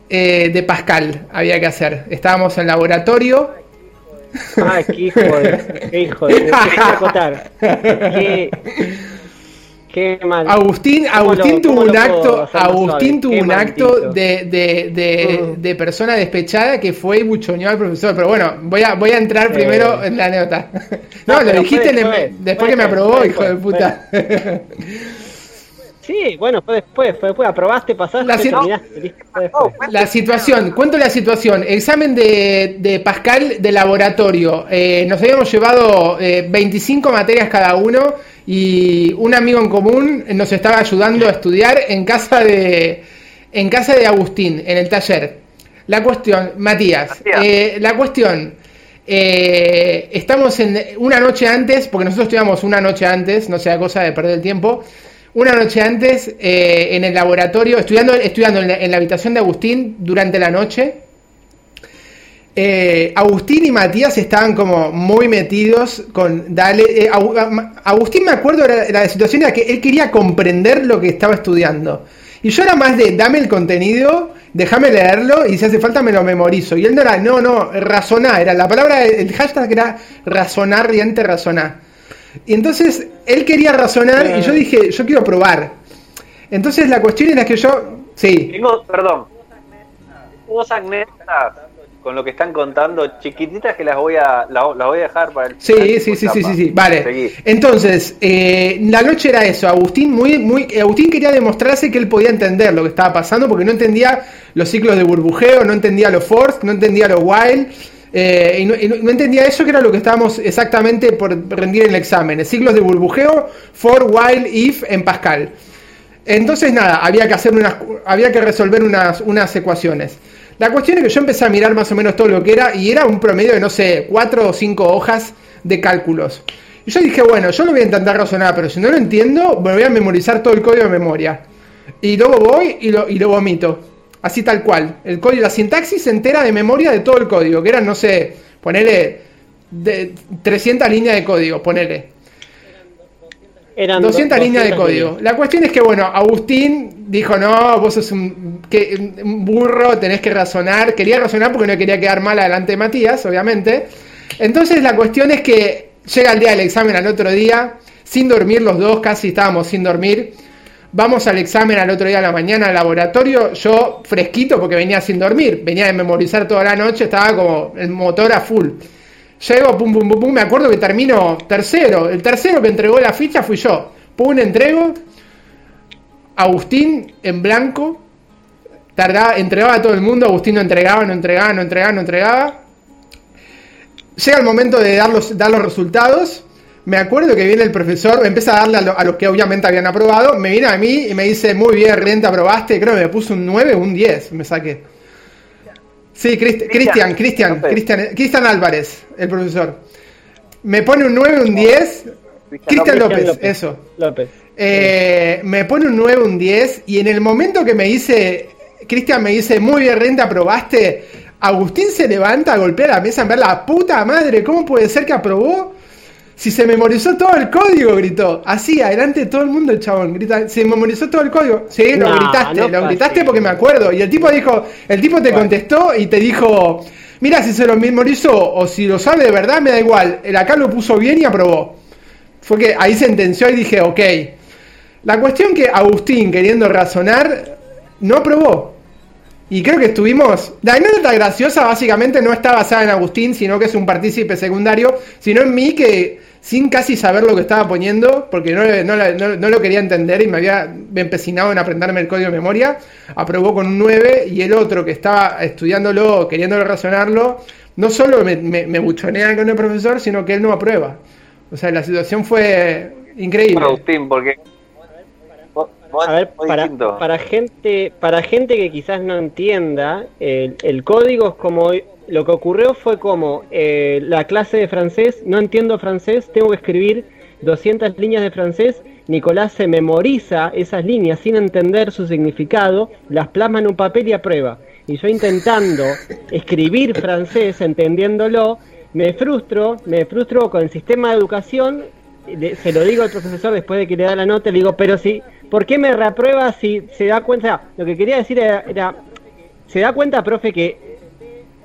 eh, de Pascal, había que hacer. Estábamos en laboratorio. Ay, qué hijo de, qué hijo de, qué, [laughs] Agustín, Agustín tuvo un acto, Agustín tuvo un acto de, de, de, de, persona despechada que fue y buchoneó al profesor. Pero bueno, voy a, voy a entrar primero en la anécdota. [laughs] No, lo dijiste después, que me aprobó, hijo de puta. Sí, bueno, fue después, fue después, aprobaste, pasaste, la, terminaste, la situación, cuento la situación, examen de, de Pascal de laboratorio, eh, nos habíamos llevado eh, 25 materias cada uno y un amigo en común nos estaba ayudando a estudiar en casa de, en casa de Agustín, en el taller. La cuestión, Matías, eh, la cuestión, eh, estamos en una noche antes, porque nosotros estudiamos una noche antes, no sea cosa de perder el tiempo, una noche antes eh, en el laboratorio, estudiando, estudiando en la habitación de Agustín durante la noche, eh, Agustín y Matías estaban como muy metidos con Dale. Eh, Agustín me acuerdo de la, situación era que él quería comprender lo que estaba estudiando. Y yo era más de dame el contenido, déjame leerlo y si hace falta me lo memorizo. Y él no era, no, no, razonar, era la palabra, el hashtag era razonar, riente, razonar. Y entonces él quería razonar y yo dije, yo quiero probar. Entonces la cuestión era que yo, sí. Tengo, perdón, dos con lo que están contando, chiquititas que las voy a, las, voy a dejar para el. Sí, sí, sí, sí, sí, sí, vale. Entonces, eh, la noche era eso. Agustín, muy, muy, Agustín quería demostrarse que él podía entender lo que estaba pasando porque no entendía los ciclos de burbujeo, no entendía los force, no entendía los while. Eh, y, no, entendía eso que era lo que estábamos exactamente por rendir en el examen. Ciclos de burbujeo, for, while, if en Pascal. Entonces nada, había que hacer unas, había que resolver unas, unas ecuaciones. La cuestión es que yo empecé a mirar más o menos todo lo que era y era un promedio de, no sé, cuatro o cinco hojas de cálculos. Y yo dije, bueno, yo lo voy a intentar razonar, pero si no lo entiendo, me voy a memorizar todo el código de memoria. Y luego voy y lo, y vomito. Así tal cual. El código, la sintaxis entera de memoria de todo el código, que eran, no sé, ponele de 300 líneas de código, ponele. Eran 200, líneas de código. La cuestión es que, bueno, Agustín dijo, no, vos sos un, que, un, burro, tenés que razonar. Quería razonar porque no quería quedar mal adelante de Matías, obviamente. Entonces la cuestión es que llega el día del examen al otro día, sin dormir los dos, casi estábamos sin dormir. Vamos al examen al otro día a la mañana al laboratorio, yo fresquito porque venía sin dormir, venía de memorizar toda la noche, estaba como el motor a full. Llego, pum, pum, pum, pum, me acuerdo que termino tercero. El tercero que entregó la ficha fui yo. Pum, entrego. Agustín en blanco. Tardaba, entregaba a todo el mundo. Agustín no entregaba, no entregaba, no entregaba, no entregaba. Llega el momento de dar los, dar los resultados. me acuerdo que viene el profesor, empieza a darle a, los que obviamente habían aprobado, me viene a mí y me dice, muy bien, Renta, aprobaste, creo que me puso un 9 o un 10, me saqué. Sí, Cristian, Cristian, Cristian, Cristian Álvarez, el profesor. Me pone un 9, un 10. Cristian López, eso. López. Eh, me pone un 9, un 10. Y en el momento que me dice, Cristian me dice, muy bien, Renta, aprobaste. Agustín se levanta, golpea la mesa en ver la puta madre, ¿cómo puede ser que aprobó? Si se memorizó todo el código, gritó. Así, adelante de todo el mundo el chabón. Grita, se memorizó todo el código. Sí, lo gritaste, lo gritaste porque me acuerdo. Y el tipo dijo, el tipo te contestó y te dijo, mira, si se lo memorizó o si lo sabe de verdad, me da igual. El acá lo puso bien y aprobó. Fue que ahí sentenció y dije, ok. La cuestión que Agustín, queriendo razonar, no aprobó. Y creo que estuvimos. La anécdota graciosa básicamente no está basada en Agustín, sino que es un partícipe secundario, sino en mí que sin casi saber lo que estaba poniendo, porque no, no, lo quería entender y me había empecinado en aprenderme el código de memoria, aprobó con un 9 y el otro que estaba estudiándolo, queriéndolo razonarlo, no solo me, me, buchonea con el profesor, sino que él no aprueba. O sea, la situación fue increíble. Agustín, porque a ver, para, para, gente, para gente que quizás no entienda, el, código es como lo que ocurrió fue como eh, la clase de francés, no entiendo francés, tengo que escribir 200 líneas de francés, Nicolás se memoriza esas líneas sin entender su significado, las plasma en un papel y aprueba. Y yo intentando escribir francés, entendiéndolo, me frustro, me frustro con el sistema de educación, se lo digo al profesor después de que le da la nota, le digo, pero si ¿Por qué me reprueba si se da cuenta? Lo que quería decir era, ¿se da cuenta, profe, que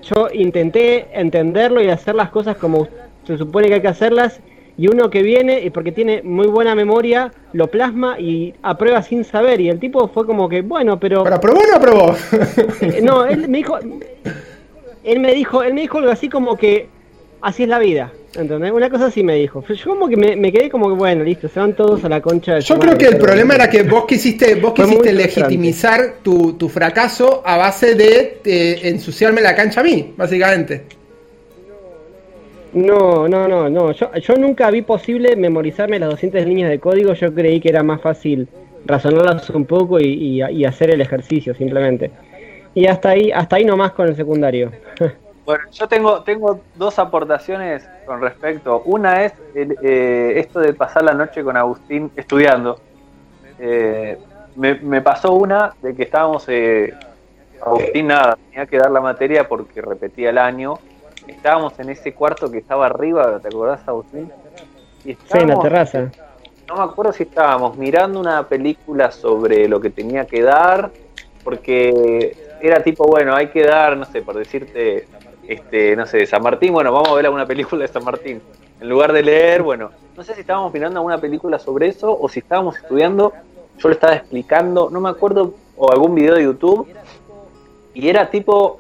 yo intenté entenderlo y hacer las cosas como se supone que hay que hacerlas? Y uno que viene, y porque tiene muy buena memoria, lo plasma y aprueba sin saber. Y el tipo fue como que, bueno, pero... ¿Pero aprobó o no aprobó? Eh, no, él me dijo... Él me dijo, él me dijo algo así como que así es la vida. ¿Entendés? Una cosa así me dijo. Yo como que me, quedé como que, bueno, listo, se van todos a la concha de Yo creo que el problema era que vos quisiste, vos quisiste legitimizar tu, tu, fracaso a base de ensuciarme la cancha a mí, básicamente. No, no, no, no. Yo, yo nunca vi posible memorizarme las 200 líneas de código. Yo creí que era más fácil razonarlas un poco y, y hacer el ejercicio simplemente. Y hasta ahí, hasta ahí nomás con el secundario. [laughs] Bueno, yo tengo, tengo dos aportaciones con respecto. Una es eh, esto de pasar la noche con Agustín estudiando. Eh, me, pasó una de que estábamos, eh, Agustín nada, tenía que dar la materia porque repetía el año. Estábamos en ese cuarto que estaba arriba, ¿te acordás, Agustín? sí, en la terraza. No me acuerdo si estábamos mirando una película sobre lo que tenía que dar, porque era tipo, bueno, hay que dar, no sé, por decirte, este, no sé, San Martín, bueno, vamos a ver alguna película de San Martín. En lugar de leer, bueno, no sé si estábamos mirando alguna película sobre eso o si estábamos estudiando, yo le estaba explicando, no me acuerdo, o algún video de YouTube, y era tipo,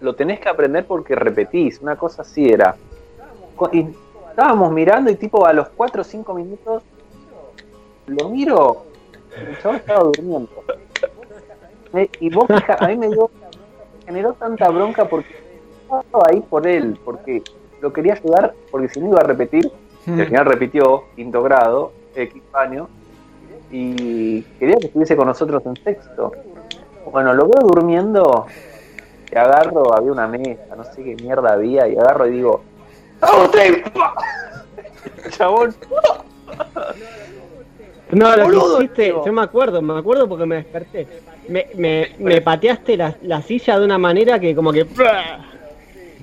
lo tenés que aprender porque repetís, una cosa así era. Y estábamos mirando y tipo a los 4 o 5 minutos lo miro, el chaval estaba durmiendo. Eh, y vos, a mí me dio, generó tanta bronca porque ahí por él, porque lo quería ayudar, porque si no iba a repetir, al hmm. final repitió, quinto grado, X año, y quería que estuviese con nosotros en sexto. Bueno, lo veo durmiendo, y agarro, había una mesa, no sé qué mierda había, y agarro y digo, ¡A usted! [laughs] Chabón. No, lo que hiciste, yo me acuerdo, me acuerdo porque me desperté. Me, me, me pateaste la, la, silla de una manera que como que...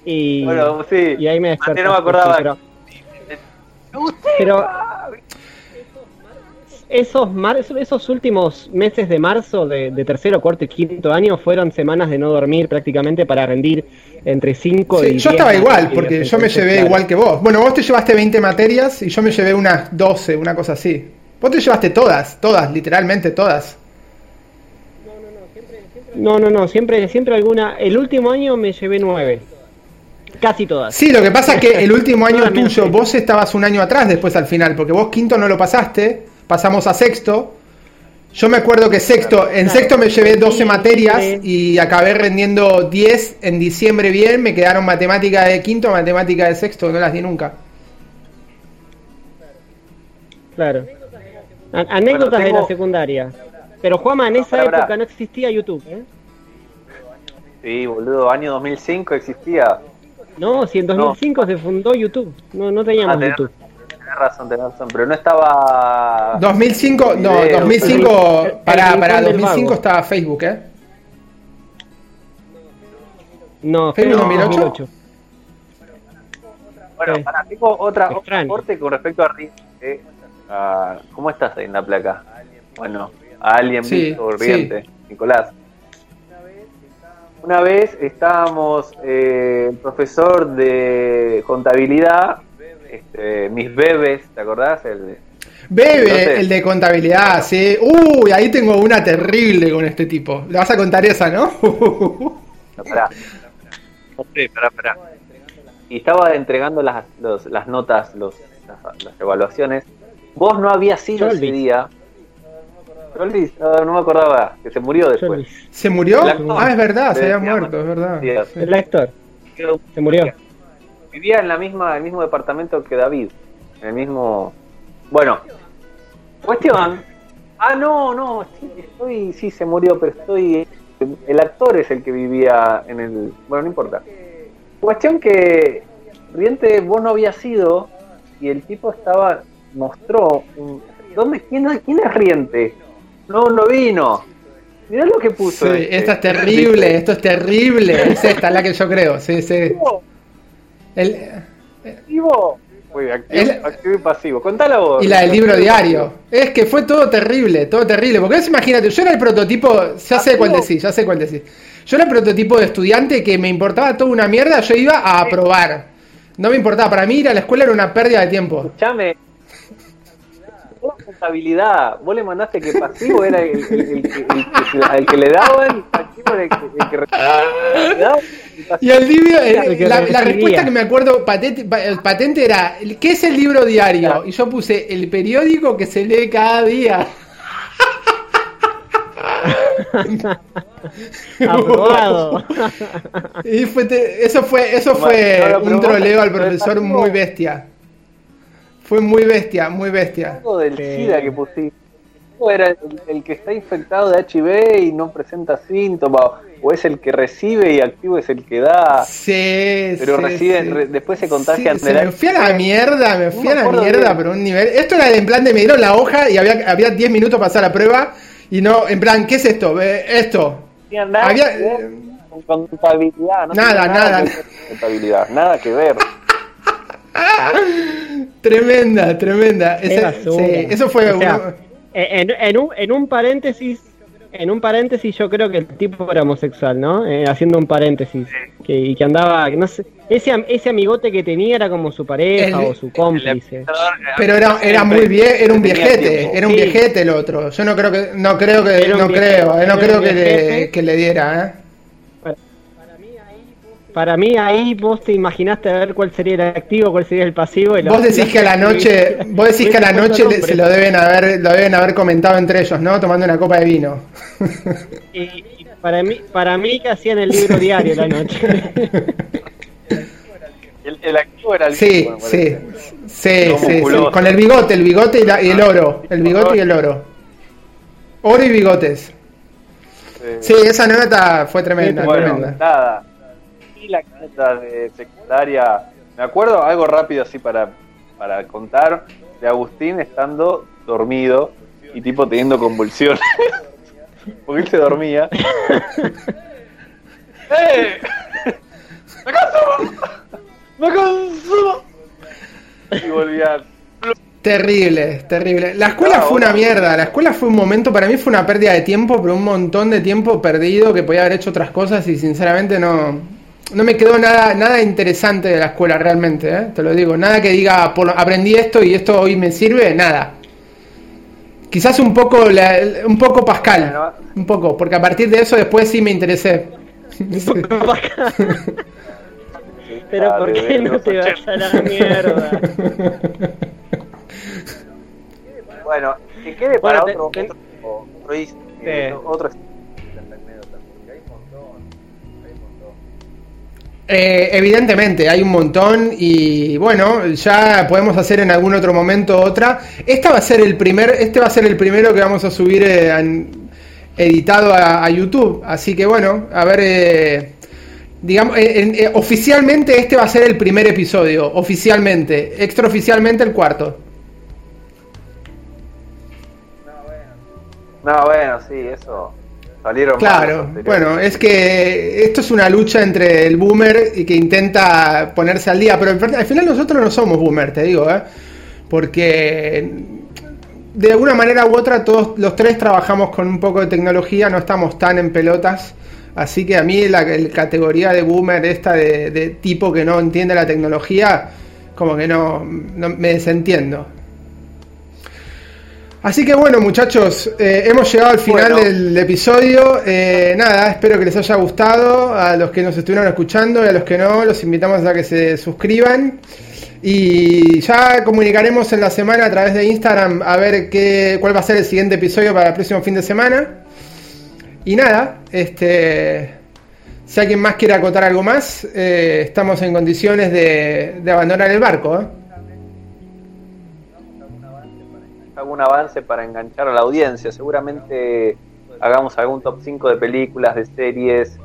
Y, bueno, sí. y ahí me desperté. no me acordaba. Pero, pero esos, mar, esos últimos meses de marzo de, tercero, cuarto y quinto año fueron semanas de no dormir prácticamente para rendir entre 5 y Yo estaba igual, porque yo me llevé igual que vos. Bueno, vos te llevaste 20 materias y yo me llevé unas 12, una cosa así. Vos te llevaste todas, todas, literalmente todas. No, no, no, siempre, siempre alguna. El último año me llevé 9. Casi todas. Sí, lo que pasa es que el último año tuyo, vos estabas un año atrás después al final, porque vos quinto no lo pasaste, pasamos a sexto. Yo me acuerdo que sexto, en sexto me llevé 12 materias y acabé rendiendo 10 en diciembre bien, me quedaron matemáticas de quinto, matemáticas de sexto, no las di nunca. Claro. anécdotas de la secundaria. Pero Juanma, en esa época no existía YouTube, ¿eh? Sí, boludo, año 2005 existía. No, si en 2005 se fundó YouTube, no, no teníamos ah, YouTube. Tenés razón, tenés razón, pero no estaba... 2005, no, 2005, para, para 2005 estaba Facebook, ¿eh? No, Facebook 2008. Bueno, para, tengo otra, otra corte con respecto a, eh, ¿Cómo estás ahí en la placa? Bueno, a alguien sí, corriente, Nicolás. Una vez estábamos, eh, el profesor de contabilidad, este, mis bebés, ¿te acordás? El, Bebe, el de contabilidad, sí. Uy, ahí tengo una terrible con este tipo. Le vas a contar esa, ¿no? no, pará. pará, Y estaba entregando las, las notas, los, las, evaluaciones. Vos no habías sido ese día no, me acordaba, que se murió después. ¿Se murió? Ah, es verdad, se había muerto, es verdad. El actor. Se murió. Vivía en la misma, el mismo departamento que David. En el mismo. Bueno, cuestión. Ah, no, no, sí, estoy, sí, se murió, pero estoy. El actor es el que vivía en el. Bueno, no importa. Cuestión que Riente vos no habías sido y el tipo estaba. mostró. ¿Dónde, quién, ¿Quién es Riente? No, no vino. Mirá lo que puso. Sí, este. Esta es terrible, esto es terrible. Es esta la que yo creo, sí, sí. El, activo. Muy activo, y pasivo. Contala vos. Y la del libro diario. Es que fue todo terrible, todo terrible. Porque imagínate, yo era el prototipo, ya sé cuál decir, ya sé cuál decir. Yo era el prototipo de estudiante que me importaba toda una mierda, yo iba a aprobar. No me importaba, para mí ir a la escuela era una pérdida de tiempo. Escuchame, contabilidad. Vos le mandaste que pasivo era el, el, que le daban, pasivo era el que, el Y el libro, la, la, respuesta que me acuerdo patente, patente era, ¿qué es el libro diario? Y yo puse, el periódico que se lee cada día. [laughs] Aprobado. y fue eso fue, eso fue un troleo al profesor muy bestia. Fue muy bestia, muy bestia. Algo del SIDA que pusiste. Era el, que está infectado de HIV y no presenta síntomas, o es el que recibe y activo es el que da. Sí, pero recibe, después se contagian sí, Me fui a la mierda, me fui a la mierda, pero un nivel. Esto era en plan de me dieron la hoja y había, había 10 minutos para hacer la prueba y no, en plan, ¿qué es esto? Esto. había, contabilidad, no nada, nada. Contabilidad, nada que ver. [laughs] tremenda, tremenda. eso fue. en, un, en un paréntesis, en un paréntesis, yo creo que el tipo era homosexual, ¿no? Eh, haciendo un paréntesis. Que, y que andaba, no sé. Ese, ese amigote que tenía era como su pareja o su cómplice. Pero era, era muy bien, era un viejete, era un viejete el otro. Yo no creo que, no creo que, no creo, no creo que le, que le diera, ¿eh? Para mí ahí vos te imaginaste a ver cuál sería el activo, cuál sería el pasivo. Y [laughs] vos decís que a la noche, vos decís que a la noche se lo deben haber, lo deben haber comentado entre ellos, ¿no? Tomando una copa de vino. Y, para mí, para mí que hacían el libro diario la noche. [laughs] El, activo era el sí, sí, sí, sí, con el bigote, el bigote y, el oro, el bigote y el oro. Oro y bigotes. Sí, esa nota fue tremenda, tremenda. Nada la nota de secundaria, me acuerdo algo rápido así para, para contar, de Agustín estando dormido y tipo teniendo convulsiones. [laughs] Porque él se dormía. [laughs] ¡Eh! ¡Me canso! ¡Me canso! Y volvía. Terrible, terrible. La escuela fue una mierda. La escuela fue un momento, para mí fue una pérdida de tiempo, pero un montón de tiempo perdido que podía haber hecho otras cosas y sinceramente no, no me quedó nada, nada interesante de la escuela realmente, ¿eh? te lo digo. Nada que diga, aprendí esto y esto hoy me sirve, nada. Quizás un poco, un poco Pascal, un poco, porque a partir de eso después sí me interesé. [laughs] Pero ¿por qué no te vas a la mierda? bueno, que quede para otro, otro, otro, otro Eh, evidentemente, hay un montón y bueno, ya podemos hacer en algún otro momento otra. Esta va a ser el primer, este va a ser el primero que vamos a subir eh, editado a, YouTube. Así que bueno, a ver, eh, digamos, oficialmente este va a ser el primer episodio, oficialmente, extraoficialmente el cuarto. No, bueno, sí, eso claro, bueno, es que esto es una lucha entre el boomer y que intenta ponerse al día, pero al final nosotros no somos boomer, te digo, ¿eh? porque de alguna manera u otra todos los tres trabajamos con un poco de tecnología, no estamos tan en pelotas, así que a mí la, categoría de boomer esta de, tipo que no entiende la tecnología, como que no me desentiendo. Así que bueno muchachos, eh, hemos llegado al final del episodio. Eh, nada, espero que les haya gustado. A los que nos estuvieron escuchando y a los que no, los invitamos a que se suscriban. Y ya comunicaremos en la semana a través de Instagram a ver qué, cuál va a ser el siguiente episodio para el próximo fin de semana. Y nada, este, si alguien más quiere acotar algo más, eh, estamos en condiciones de, de abandonar el barco algún avance para enganchar a la audiencia. Seguramente hagamos algún top 5 de películas, de series,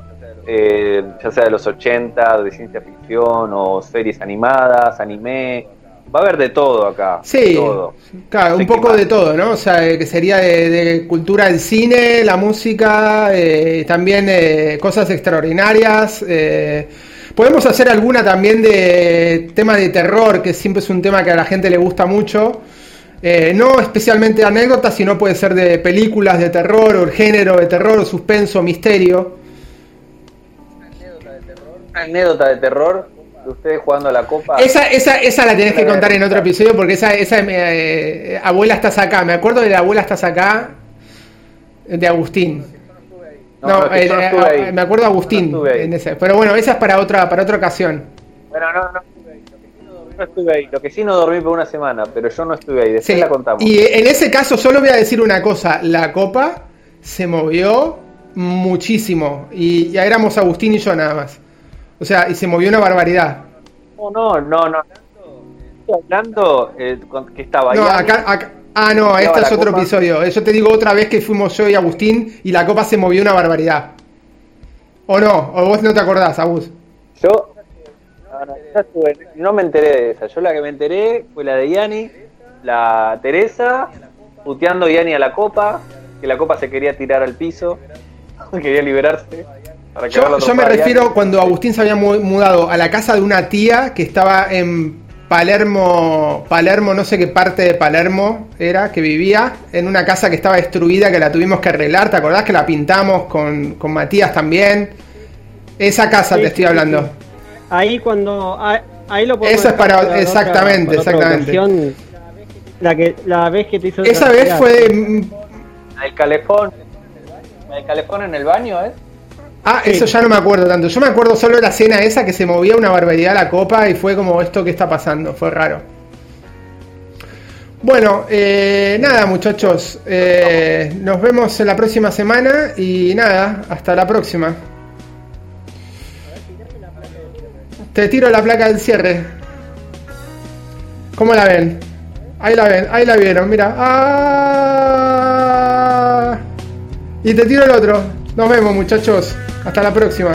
eh, ya sea de los 80, de ciencia ficción o series animadas, anime. Va a haber de todo acá. Sí, claro, un poco de todo, ¿no? O sea, eh, que sería de, cultura del cine, la música, eh, también cosas extraordinarias. podemos hacer alguna también de tema de terror, que siempre es un tema que a la gente le gusta mucho. Eh, no especialmente anécdotas, sino puede ser de películas de terror, o el género de terror, o suspenso, misterio. Anécdota de terror de ustedes jugando a la copa. Esa, esa, esa la tenés que contar en otro episodio porque esa, esa eh, abuela estás acá. Me acuerdo de la abuela estás acá de Agustín. No, eh, me acuerdo de Agustín en ese. Pero bueno, esa es para otra, para otra ocasión. Bueno, no, no no estuve ahí. Lo que sí no dormí por una semana, pero yo no estuve ahí. Después la contamos. Y en ese caso, solo voy a decir una cosa: la copa se movió muchísimo. Y ya éramos Agustín y yo nada más. O sea, y se movió una barbaridad. No, no, no, no. Estoy hablando eh, que estaba ahí. No, acá, Ah, no, este es otro episodio. Yo te digo otra vez que fuimos yo y Agustín y la copa se movió una barbaridad. ¿O no? ¿O vos no te acordás, Agus? Yo, no, me enteré de esa. Yo la que me enteré fue la de Yanni, la Teresa, puteando Yanni a la copa, que la copa se quería tirar al piso, [laughs] quería liberarse. yo, me refiero cuando Agustín se había mudado a la casa de una tía que estaba en Palermo, Palermo, no sé qué parte de Palermo era, que vivía en una casa que estaba destruida, que la tuvimos que arreglar, ¿te acordás que la pintamos con, Matías también? Esa casa te estoy hablando. Ahí cuando. Ahí lo Eso es para. exactamente, exactamente. la, que, la vez que te hizo. Esa vez fue. El calefón. El calefón en el baño, ¿eh? Ah, eso ya no me acuerdo tanto. Yo me acuerdo solo de la escena esa que se movía una barbaridad la copa y fue como esto que está pasando. Fue raro. Bueno, eh, nada muchachos. Eh, nos vemos en la próxima semana y nada, hasta la próxima. Te tiro la placa del cierre. ¿Cómo la ven? Ahí la ven, ahí la vieron, mira. ¡Ah! Y te tiro el otro. Nos vemos muchachos. Hasta la próxima.